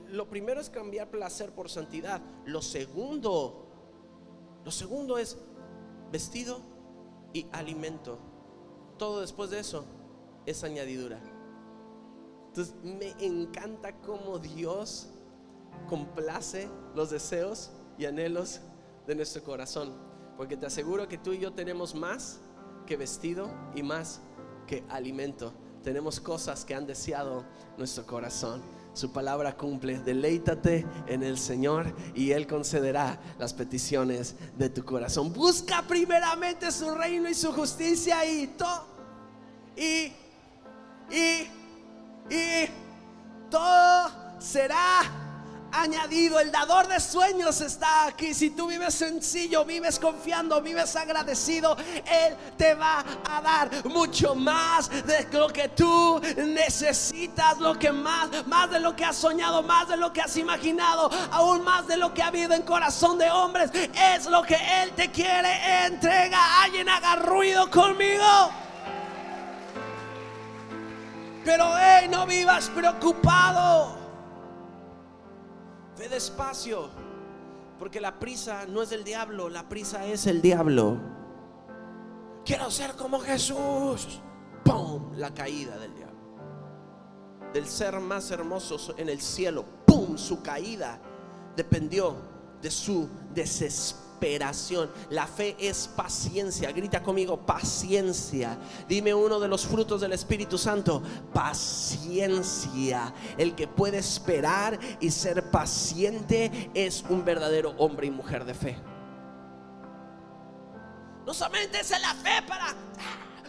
lo primero es cambiar placer por santidad. Lo segundo, lo segundo es vestido y alimento. Todo después de eso es añadidura. Entonces me encanta cómo Dios complace los deseos y anhelos de nuestro corazón. Porque te aseguro que tú y yo tenemos más que vestido y más que alimento. Tenemos cosas que han deseado nuestro corazón su palabra cumple. Deleítate en el Señor y Él concederá las peticiones de tu corazón. Busca primeramente su reino y su justicia y. Y, y, El dador de sueños está aquí. Si tú vives sencillo, vives confiando, vives agradecido, Él te va a dar mucho más de lo que tú necesitas, lo que más, más de lo que has soñado, más de lo que has imaginado, aún más de lo que ha habido en corazón de hombres. Es lo que Él te quiere entrega. Alguien haga ruido conmigo. Pero no vivas preocupado. Ve despacio, porque la prisa no es del diablo, la prisa es el diablo. Quiero ser como Jesús. ¡Pum! La caída del diablo. Del ser más hermoso en el cielo. ¡Pum! Su caída dependió de su la fe es paciencia. Grita conmigo, paciencia. Dime uno de los frutos del Espíritu Santo. Paciencia. El que puede esperar y ser paciente es un verdadero hombre y mujer de fe. No solamente es la fe para...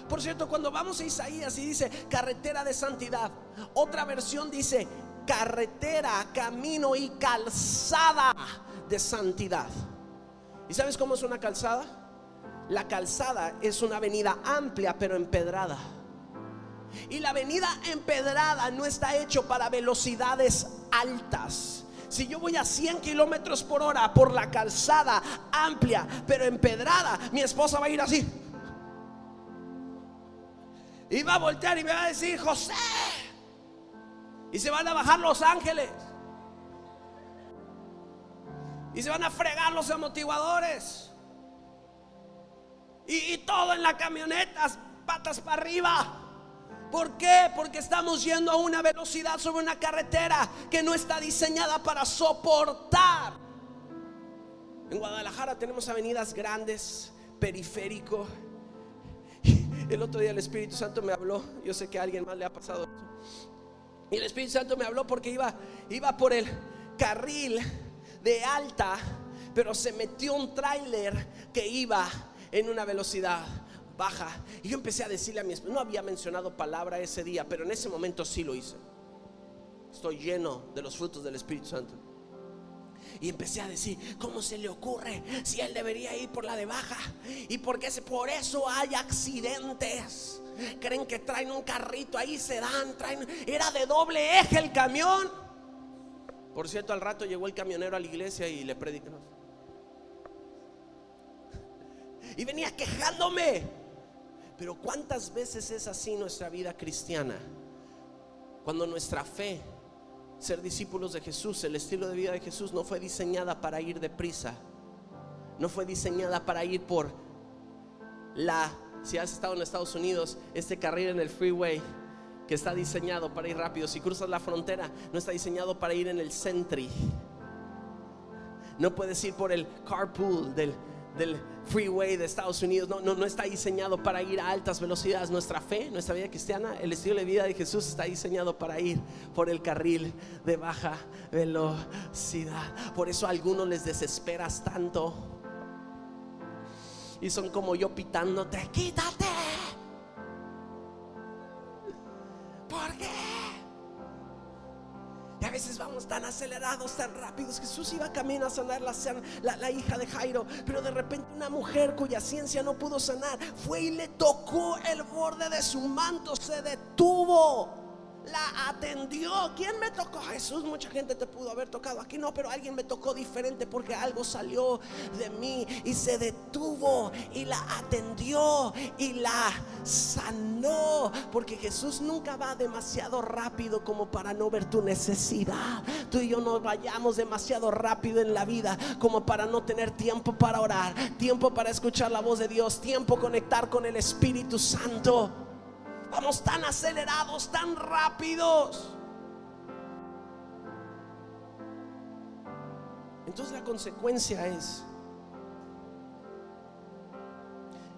Por cierto, cuando vamos a Isaías y dice carretera de santidad, otra versión dice carretera, camino y calzada de santidad. ¿Y sabes cómo es una calzada? La calzada es una avenida amplia pero empedrada. Y la avenida empedrada no está hecho para velocidades altas. Si yo voy a 100 kilómetros por hora por la calzada amplia pero empedrada, mi esposa va a ir así. Y va a voltear y me va a decir, José. Y se van a bajar los ángeles. Y se van a fregar los amortiguadores. Y, todo en la camioneta, patas para arriba. ¿Por qué? Porque estamos yendo a una velocidad sobre una carretera que no está diseñada para soportar. En Guadalajara tenemos avenidas grandes, periférico. El otro día el Espíritu Santo me habló. Yo sé que a alguien más le ha pasado. Y el Espíritu Santo me habló porque iba, iba por el carril de alta, pero se metió un tráiler que iba en una velocidad baja. Y yo empecé a decirle a mi esposa, no había mencionado palabra ese día, pero en ese momento sí lo hice. Estoy lleno de los frutos del Espíritu Santo. Y empecé a decir, ¿cómo se le ocurre si él debería ir por la de baja? ¿Y por qué por eso hay accidentes? Creen que traen un carrito ahí, se dan, traen, era de doble eje el camión. Por cierto, al rato llegó el camionero a la iglesia y le predicó. Y venía quejándome. Pero ¿cuántas veces es así nuestra vida cristiana? Cuando nuestra fe, ser discípulos de Jesús, el estilo de vida de Jesús no fue diseñada para ir deprisa. No fue diseñada para ir por la, si has estado en Estados Unidos, este carril en el freeway que está diseñado para ir rápido. Si cruzas la frontera, no está diseñado para ir en el Sentry. No puedes ir por el carpool del, del freeway de Estados Unidos. No, no, no está diseñado para ir a altas velocidades. Nuestra fe, nuestra vida cristiana, el estilo de vida de Jesús está diseñado para ir por el carril de baja velocidad. Por eso a algunos les desesperas tanto. Y son como yo pitándote, quítate. Acelerados, tan rápidos. Jesús iba camino a sanar la, la, hija de Jairo, pero de repente una mujer cuya ciencia no pudo sanar fue y le tocó el borde de su manto, se detuvo la atendió. ¿Quién me tocó? Jesús, mucha gente te pudo haber tocado. Aquí no, pero alguien me tocó diferente porque algo salió de mí y se detuvo y la atendió y la sanó. Porque Jesús nunca va demasiado rápido como para no ver tu necesidad. Tú y yo no vayamos demasiado rápido en la vida como para no tener tiempo para orar, tiempo para escuchar la voz de Dios, tiempo conectar con el Espíritu Santo. Vamos tan acelerados, tan rápidos. Entonces la consecuencia es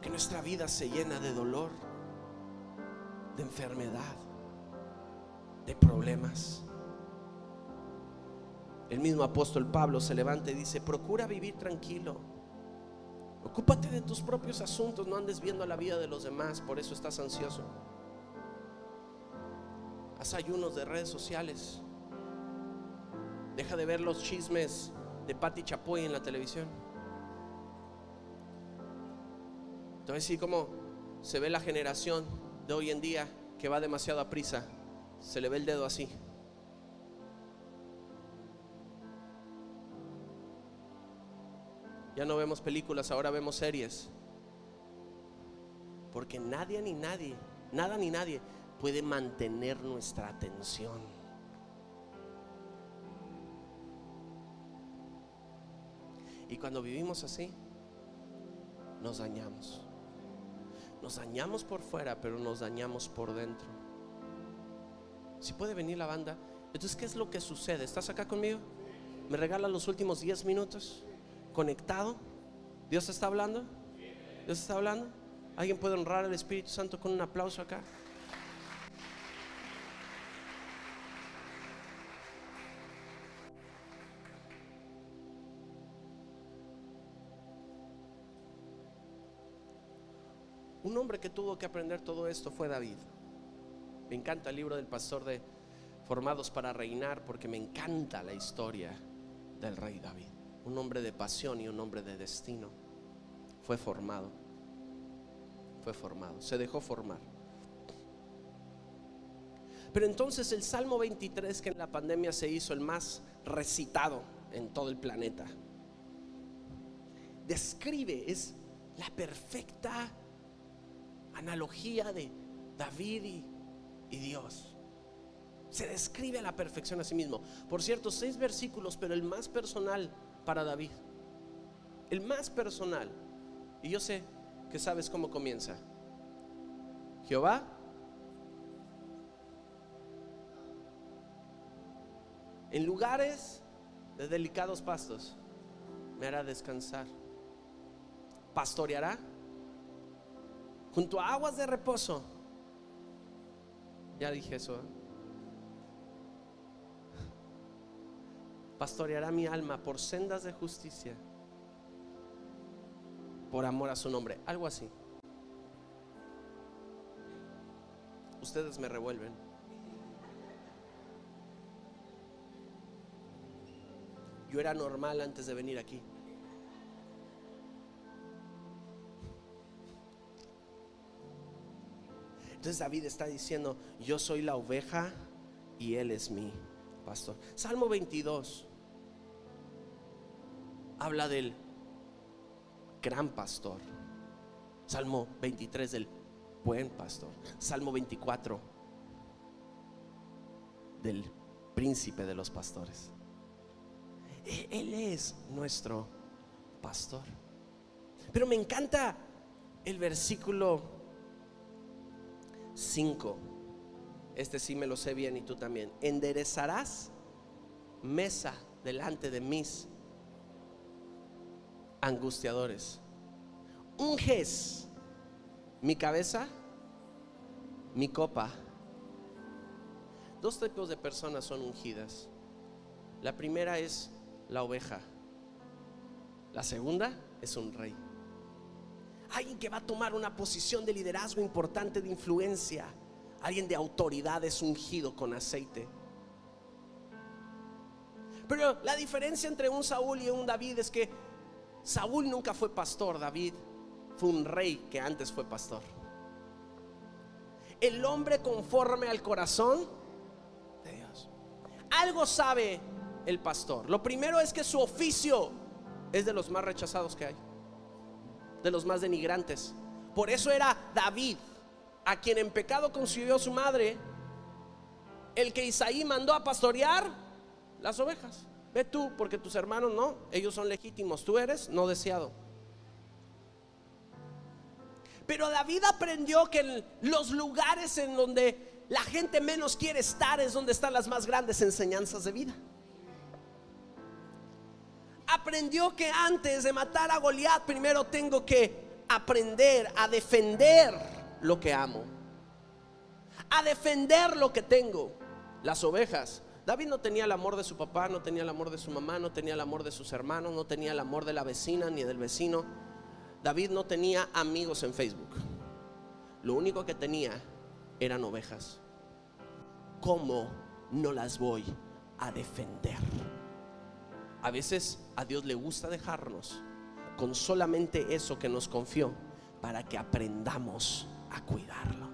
que nuestra vida se llena de dolor, de enfermedad, de problemas. El mismo apóstol Pablo se levanta y dice, procura vivir tranquilo. Ocúpate de tus propios asuntos, no andes viendo la vida de los demás, por eso estás ansioso. Haz ayunos de redes sociales. Deja de ver los chismes de Patti Chapoy en la televisión. Entonces sí, como se ve la generación de hoy en día que va demasiado a prisa. Se le ve el dedo así. Ya no vemos películas, ahora vemos series. Porque nadie ni nadie, nada ni nadie puede mantener nuestra atención. Y cuando vivimos así, nos dañamos. Nos dañamos por fuera, pero nos dañamos por dentro. Si puede venir la banda. Entonces, ¿qué es lo que sucede? ¿Estás acá conmigo? ¿Me regala los últimos 10 minutos? ¿Conectado? ¿Dios está hablando? ¿Dios está hablando? ¿Alguien puede honrar al Espíritu Santo con un aplauso acá? Un hombre que tuvo que aprender todo esto fue David. Me encanta el libro del pastor de Formados para Reinar porque me encanta la historia del rey David. Un hombre de pasión y un hombre de destino. Fue formado. Fue formado. Se dejó formar. Pero entonces el Salmo 23 que en la pandemia se hizo el más recitado en todo el planeta, describe, es la perfecta analogía de David y, Dios. Se describe a la perfección a sí mismo. Por cierto, seis versículos, pero el más personal para David. El más personal. Y yo sé que sabes cómo comienza. Jehová. En lugares de delicados pastos me hará descansar. Pastoreará junto a aguas de reposo. Ya dije eso. ¿eh? Pastoreará mi alma por sendas de justicia, por amor a su nombre. Algo así. Ustedes me revuelven. Yo era normal antes de venir aquí. Entonces David está diciendo, yo soy la oveja y él es mi pastor. Salmo 22 habla del gran pastor. Salmo 23 del buen pastor. Salmo 24 del príncipe de los pastores. E-, él es nuestro pastor. Pero me encanta el versículo 5. Este sí me lo sé bien y tú también. Enderezarás mesa delante de mis angustiadores. Unges mi cabeza, mi copa. Dos tipos de personas son ungidas. La primera es la oveja. La segunda es un rey alguien que va a tomar una posición de liderazgo importante de influencia, alguien de autoridad es ungido con aceite. Pero la diferencia entre un Saúl y un David es que Saúl nunca fue pastor, David fue un rey que antes fue pastor. El hombre conforme al corazón de Dios. Algo sabe el pastor. Lo primero es que su oficio es de los más rechazados que hay de los más denigrantes. Por eso era David, a quien en pecado concibió su madre, el que Isaí mandó a pastorear las ovejas. Ve tú, porque tus hermanos no, ellos son legítimos, tú eres no deseado. Pero David aprendió que los lugares en donde la gente menos quiere estar es donde están las más grandes enseñanzas de vida aprendió que antes de matar a Goliat, primero tengo que aprender a defender lo que amo, a defender lo que tengo. Las ovejas David no tenía el amor de su papá, no tenía el amor de su mamá, no tenía el amor de sus hermanos, no tenía el amor de la vecina ni del vecino. David no tenía amigos en Facebook. Lo único que tenía eran ovejas. ¿Cómo no las voy a defender? A veces a Dios le gusta dejarnos con solamente eso que nos confió para que aprendamos a cuidarlo,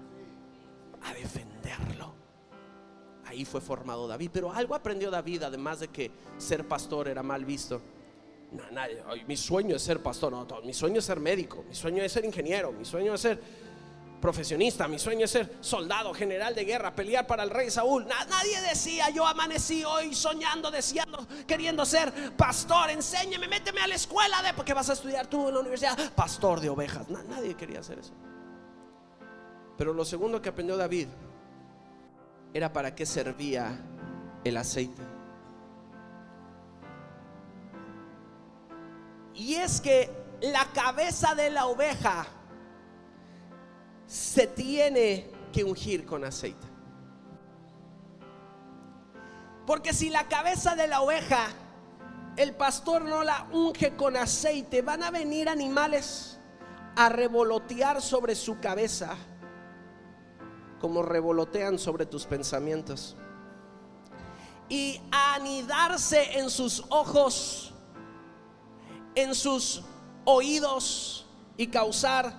a defenderlo. Ahí fue formado David, pero algo aprendió David, además de que ser pastor era mal visto. No, nadie, mi sueño es ser pastor, no, mi sueño es ser médico, mi sueño es ser ingeniero, mi sueño es ser profesionista, mi sueño es ser soldado, general de guerra, pelear para el rey Saúl. nadie decía, yo amanecí hoy soñando, deseando, queriendo ser pastor, enséñeme, méteme a la escuela de porque vas a estudiar tú en la universidad, pastor de ovejas. nadie quería hacer eso. Pero lo segundo que aprendió David era para qué servía el aceite. Y es que la cabeza de la oveja se tiene que ungir con aceite. Porque si la cabeza de la oveja, el pastor no la unge con aceite, van a venir animales a revolotear sobre su cabeza como revolotean sobre tus pensamientos. Y anidarse en sus ojos, en sus oídos y causar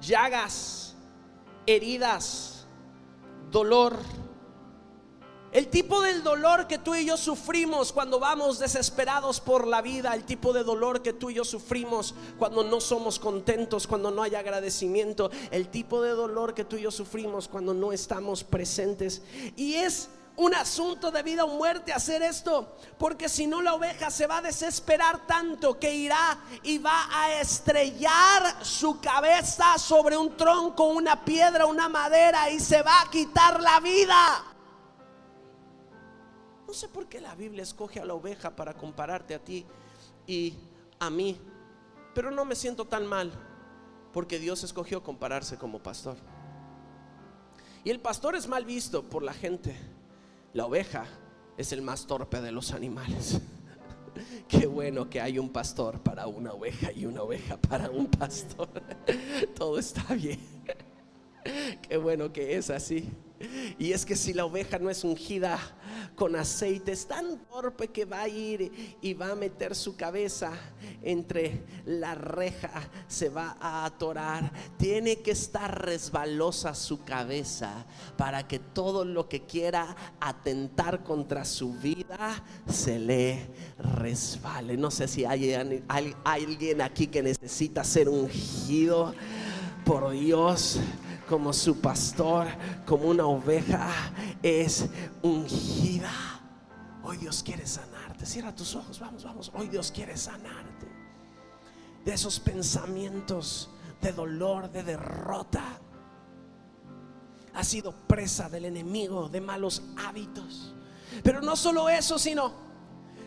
llagas, heridas, dolor el tipo del dolor que tú y yo sufrimos cuando vamos desesperados por la vida, el tipo de dolor que tú y yo sufrimos cuando no somos contentos, cuando no hay agradecimiento, el tipo de dolor que tú y yo sufrimos cuando no estamos presentes. Y es un asunto de vida o muerte hacer esto, porque si no la oveja se va a desesperar tanto que irá y va a estrellar su cabeza sobre un tronco, una piedra, una madera y se va a quitar la vida. No sé por qué la Biblia escoge a la oveja para compararte a ti y a mí, pero no me siento tan mal porque Dios escogió compararse como pastor. Y el pastor es mal visto por la gente. La oveja es el más torpe de los animales. Qué bueno que hay un pastor para una oveja y una oveja para un pastor. Todo está bien. Qué bueno que es así. Y es que si la oveja no es ungida con aceite, es tan torpe que va a ir y va a meter su cabeza entre la reja, se va a atorar. Tiene que estar resbalosa su cabeza para que todo lo que quiera atentar contra su vida se le resbale. No sé si hay, hay alguien aquí que necesita ser ungido por Dios como su pastor, como una oveja, es ungida. Hoy Dios quiere sanarte. Cierra tus ojos, vamos, vamos. Hoy Dios quiere sanarte. De esos pensamientos de dolor, de derrota. Ha sido presa del enemigo, de malos hábitos. Pero no solo eso, sino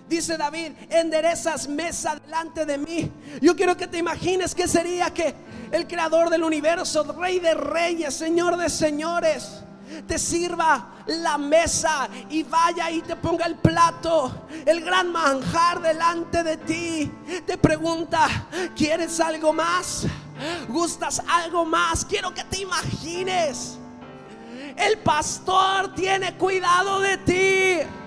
Dice David, enderezas mesa delante de mí. Yo quiero que te imagines que sería que el creador del universo, rey de reyes, señor de señores, te sirva la mesa y vaya y te ponga el plato, el gran manjar delante de ti. Te pregunta, ¿quieres algo más? ¿Gustas algo más? Quiero que te imagines. El pastor tiene cuidado de ti.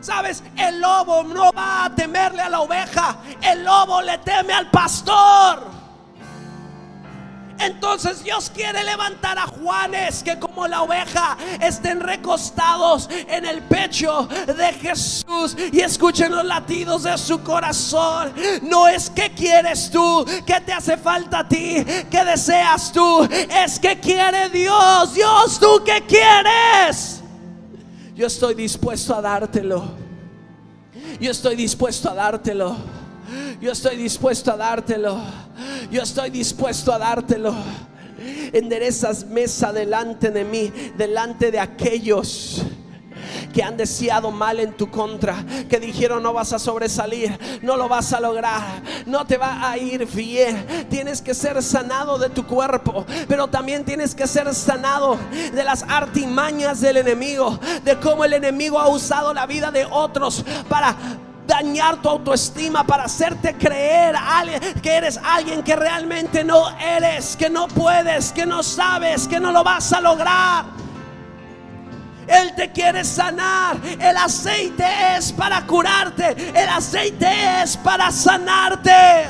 Sabes, el lobo no va a temerle a la oveja, el lobo le teme al pastor. Entonces Dios quiere levantar a Juanes que como la oveja estén recostados en el pecho de Jesús y escuchen los latidos de su corazón. No es que quieres tú, que te hace falta a ti, que deseas tú, es que quiere Dios. Dios, tú que quieres. Yo estoy dispuesto a dártelo. Yo estoy dispuesto a dártelo. Yo estoy dispuesto a dártelo. Yo estoy dispuesto a dártelo. Enderezas mesa delante de mí, delante de aquellos que han deseado mal en tu contra, que dijeron no vas a sobresalir, no lo vas a lograr, no te va a ir bien. Tienes que ser sanado de tu cuerpo, pero también tienes que ser sanado de las artimañas del enemigo, de cómo el enemigo ha usado la vida de otros para dañar tu autoestima, para hacerte creer que eres alguien que realmente no eres, que no puedes, que no sabes, que no lo vas a lograr. Él te quiere sanar. El aceite es para curarte. El aceite es para sanarte.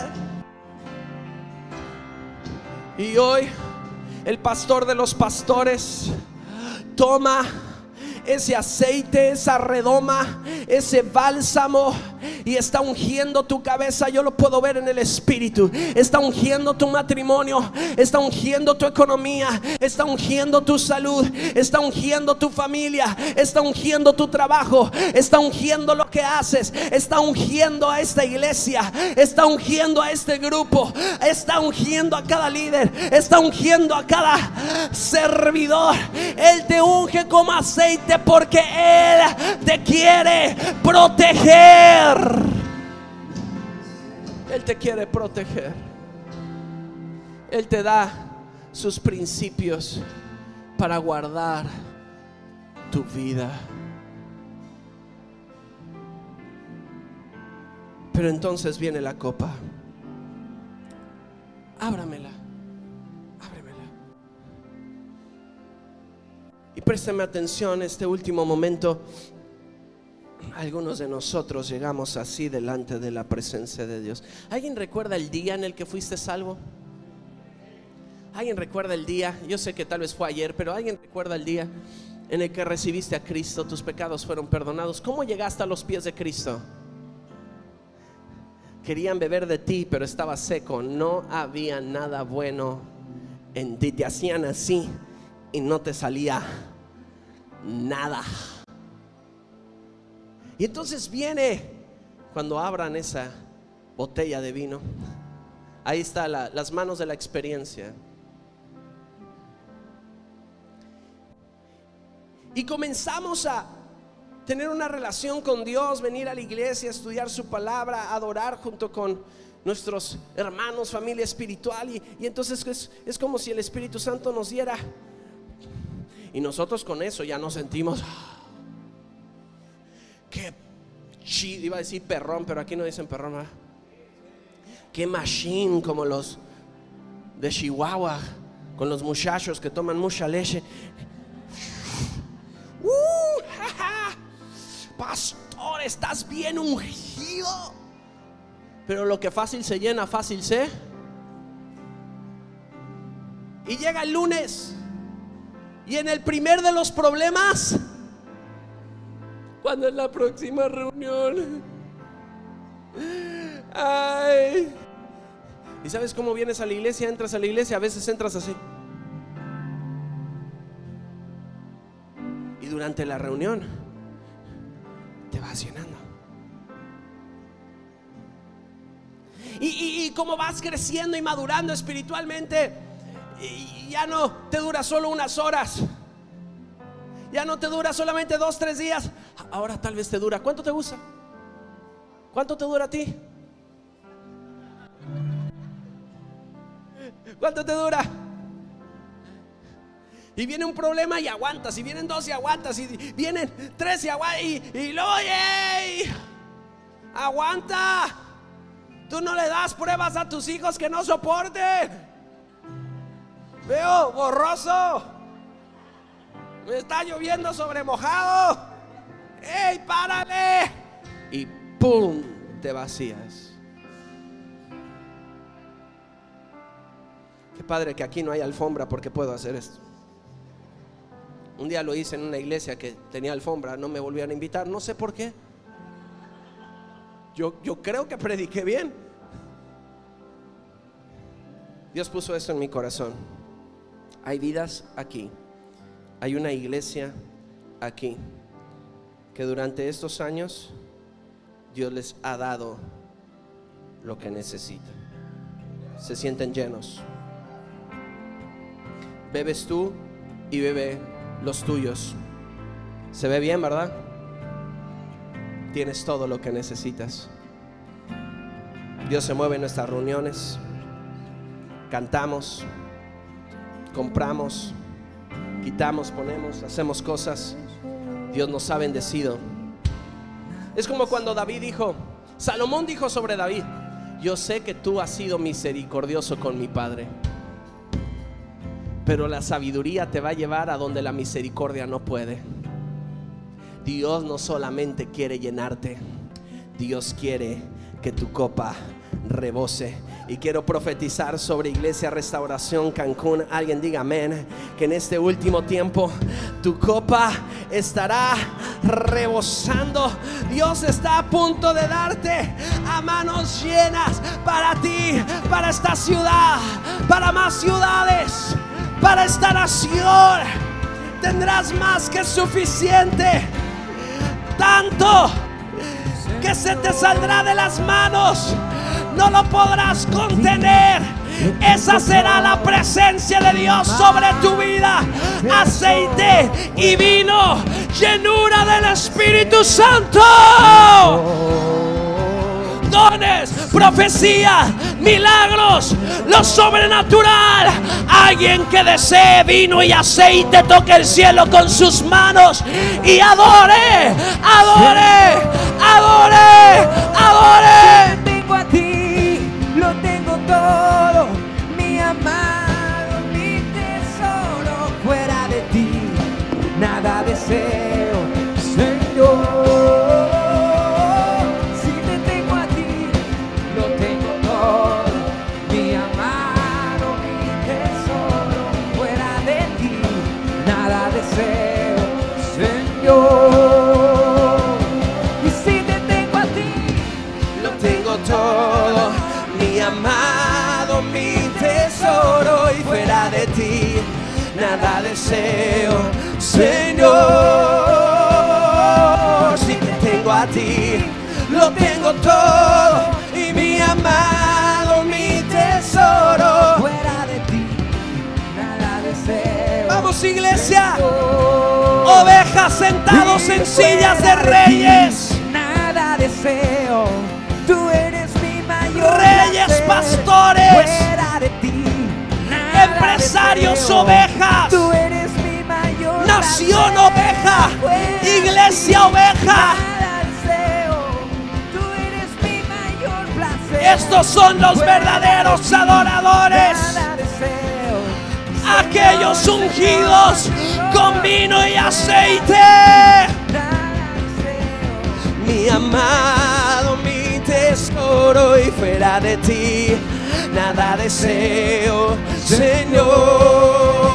Y hoy el pastor de los pastores toma ese aceite, esa redoma, ese bálsamo y está ungiendo tu cabeza. Yo lo puedo ver en el espíritu. Está ungiendo tu matrimonio, está ungiendo tu economía, está ungiendo tu salud, está ungiendo tu familia, está ungiendo tu trabajo, está ungiendo lo que haces, está ungiendo a esta iglesia, está ungiendo a este grupo, está ungiendo a cada líder, está ungiendo a cada servidor. Él te unge como aceite porque Él te quiere proteger. Él te quiere proteger. Él te da sus principios para guardar tu vida. Pero entonces viene la copa. Ábramela. Ábremela. Y présteme atención este último momento. Algunos de nosotros llegamos así delante de la presencia de Dios. ¿Alguien recuerda el día en el que fuiste salvo? ¿Alguien recuerda el día? Yo sé que tal vez fue ayer, pero ¿alguien recuerda el día en el que recibiste a Cristo? Tus pecados fueron perdonados. ¿Cómo llegaste a los pies de Cristo? Querían beber de ti, pero estaba seco. No había nada bueno en ti. Te hacían así y no te salía nada. Y entonces viene cuando abran esa botella de vino. Ahí está las manos de la experiencia. Y comenzamos a tener una relación con Dios, venir a la iglesia, estudiar su palabra, adorar junto con nuestros hermanos, familia espiritual. Y, entonces es, es como si el Espíritu Santo nos diera. Y nosotros con eso ya nos sentimos qué chido, iba a decir perrón, pero aquí no dicen perrón, ¿verdad? Qué machine como los de Chihuahua, con los muchachos que toman mucha leche. Uh, Pastor, estás bien ungido. Pero lo que fácil se llena, fácil se. Y llega el lunes. Y en el primer de los problemas ¿Cuándo es la próxima reunión? Ay. ¿Y sabes cómo vienes a la iglesia? Entras a la iglesia, a veces entras así. Y durante la reunión te vas llenando. Y, y, como vas creciendo y madurando espiritualmente, y ya no te dura solo unas horas ya no te dura solamente dos, tres días. Ahora tal vez te dura. ¿Cuánto te usa? ¿Cuánto te dura a ti? ¿Cuánto te dura? Y viene un problema y aguantas. Y vienen dos y aguantas. Y vienen tres y aguantas. Y, luego, aguanta. Tú no le das pruebas a tus hijos que no soporten. Veo borroso. Me está lloviendo sobre mojado. ¡Ey, párale! Y ¡pum! Te vacías. Qué padre que aquí no hay alfombra porque puedo hacer esto. Un día lo hice en una iglesia que tenía alfombra, no me volvieron a invitar, no sé por qué. Yo, yo creo que prediqué bien. Dios puso eso en mi corazón. Hay vidas aquí hay una iglesia aquí durante estos años Dios les ha dado lo que necesitan. Se sienten llenos. Bebes tú y bebe los tuyos. Se ve bien, ¿verdad? tienes todo lo que necesitas. Dios se mueve en nuestras reuniones, cantamos, compramos, quitamos, ponemos, hacemos cosas. Dios nos ha bendecido. Es como cuando David dijo, Salomón dijo sobre David, yo sé que tú has sido misericordioso con mi padre, pero la sabiduría te va a llevar a donde la misericordia no puede. Dios no solamente quiere llenarte, Dios quiere que tu copa rebose. Y quiero profetizar sobre Iglesia Restauración Cancún. Alguien diga amén. Que en este último tiempo tu copa estará rebosando. Dios está a punto de darte a manos llenas para ti, para esta ciudad, para más ciudades, para esta nación. Tendrás más que suficiente. Tanto que se te saldrá de las manos no lo podrás contener. Esa será la presencia de Dios sobre tu vida. Aceite y vino, llenura del Espíritu Santo. Dones, profecía, milagros, lo sobrenatural. Alguien que desee vino y aceite toque el cielo con sus manos y adore, adore, adore, adore. Deseo, Señor. Si te tengo a ti, lo tengo todo, mi amado, mi tesoro. Fuera de ti, nada deseo, Señor. Y si te tengo a ti, Lo tengo todo, mi amado, mi tesoro, y fuera de ti nada deseo, Señor. Si te tengo a ti, lo tengo todo, y mi amado, mi tesoro. fuera de ti, nada deseo. Vamos iglesia, ovejas sentados en sillas de reyes. Nada deseo. Tú eres mi mayor. Reyes, pastores. Fuera de ti. Empresarios, ovejas. Nación oveja, iglesia oveja. Estos son los verdaderos adoradores. Aquellos ungidos con vino y aceite. Mi amado, mi tesoro y fuera de ti nada deseo, Señor.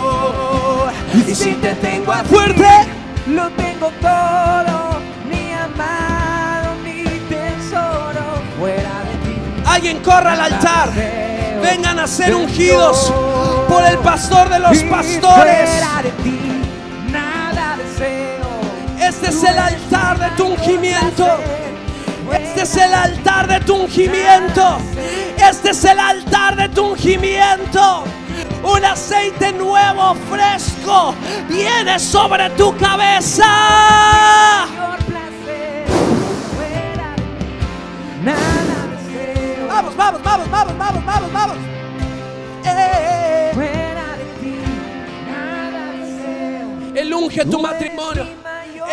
Y si te tengo a fuerte, Lo tengo todo, mi amado, mi tesoro, fuera de ti. alguien corra al altar. Vengan a ser ungidos por el pastor de los pastores. Fuera de ti, nada deseo. Este es el altar de tu ungimiento. Este es el altar de tu ungimiento. Este es el altar de tu ungimiento. Un aceite nuevo, fresco, viene sobre tu cabeza. Vamos, vamos, vamos, vamos, vamos, vamos, vamos. Eh. Él unge tu matrimonio.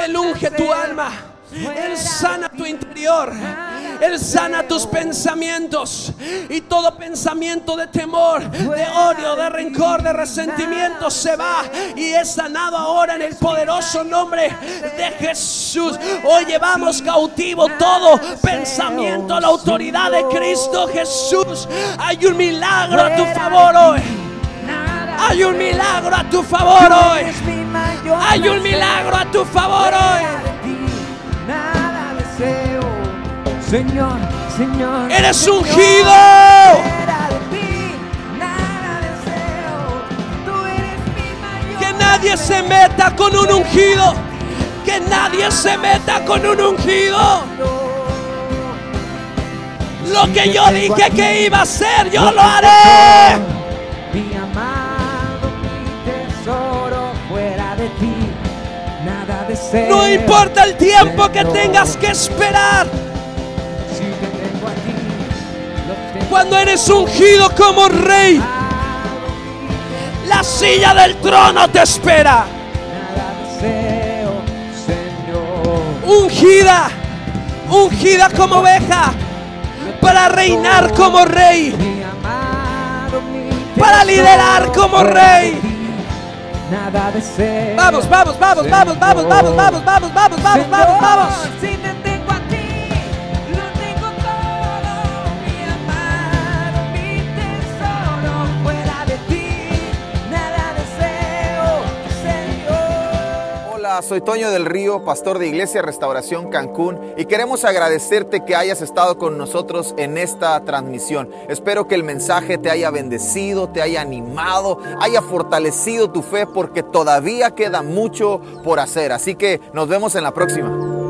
Él unge tu alma. Él sana interior. Él sana tus pensamientos. Y todo pensamiento de temor, de odio, de rencor, de resentimiento se va. Y es sanado ahora en el poderoso nombre de Jesús. Hoy llevamos cautivo todo pensamiento a la autoridad de Cristo Jesús. Hay un milagro a tu favor hoy. Hay un milagro a tu favor hoy. Hay un milagro a tu favor hoy. Deseo, Señor, Señor. Eres ungido. Que nadie se meta con un ungido. Que nadie se meta con un ungido. Lo que yo dije que iba a hacer, yo lo haré. No importa el tiempo que tengas que esperar. Cuando eres ungido como rey, la silla del trono te espera. Nada deseo, Señor. Ungida, ungida como oveja, para reinar como rey, para liderar como rey. Nada deseo. Vamos, vamos, vamos, vamos, vamos, vamos, vamos, vamos, vamos, vamos, vamos, vamos. Soy Toño del Río, pastor de Iglesia Restauración Cancún y queremos agradecerte que hayas estado con nosotros en esta transmisión. Espero que el mensaje te haya bendecido, te haya animado, haya fortalecido tu fe porque todavía queda mucho por hacer. Así que nos vemos en la próxima.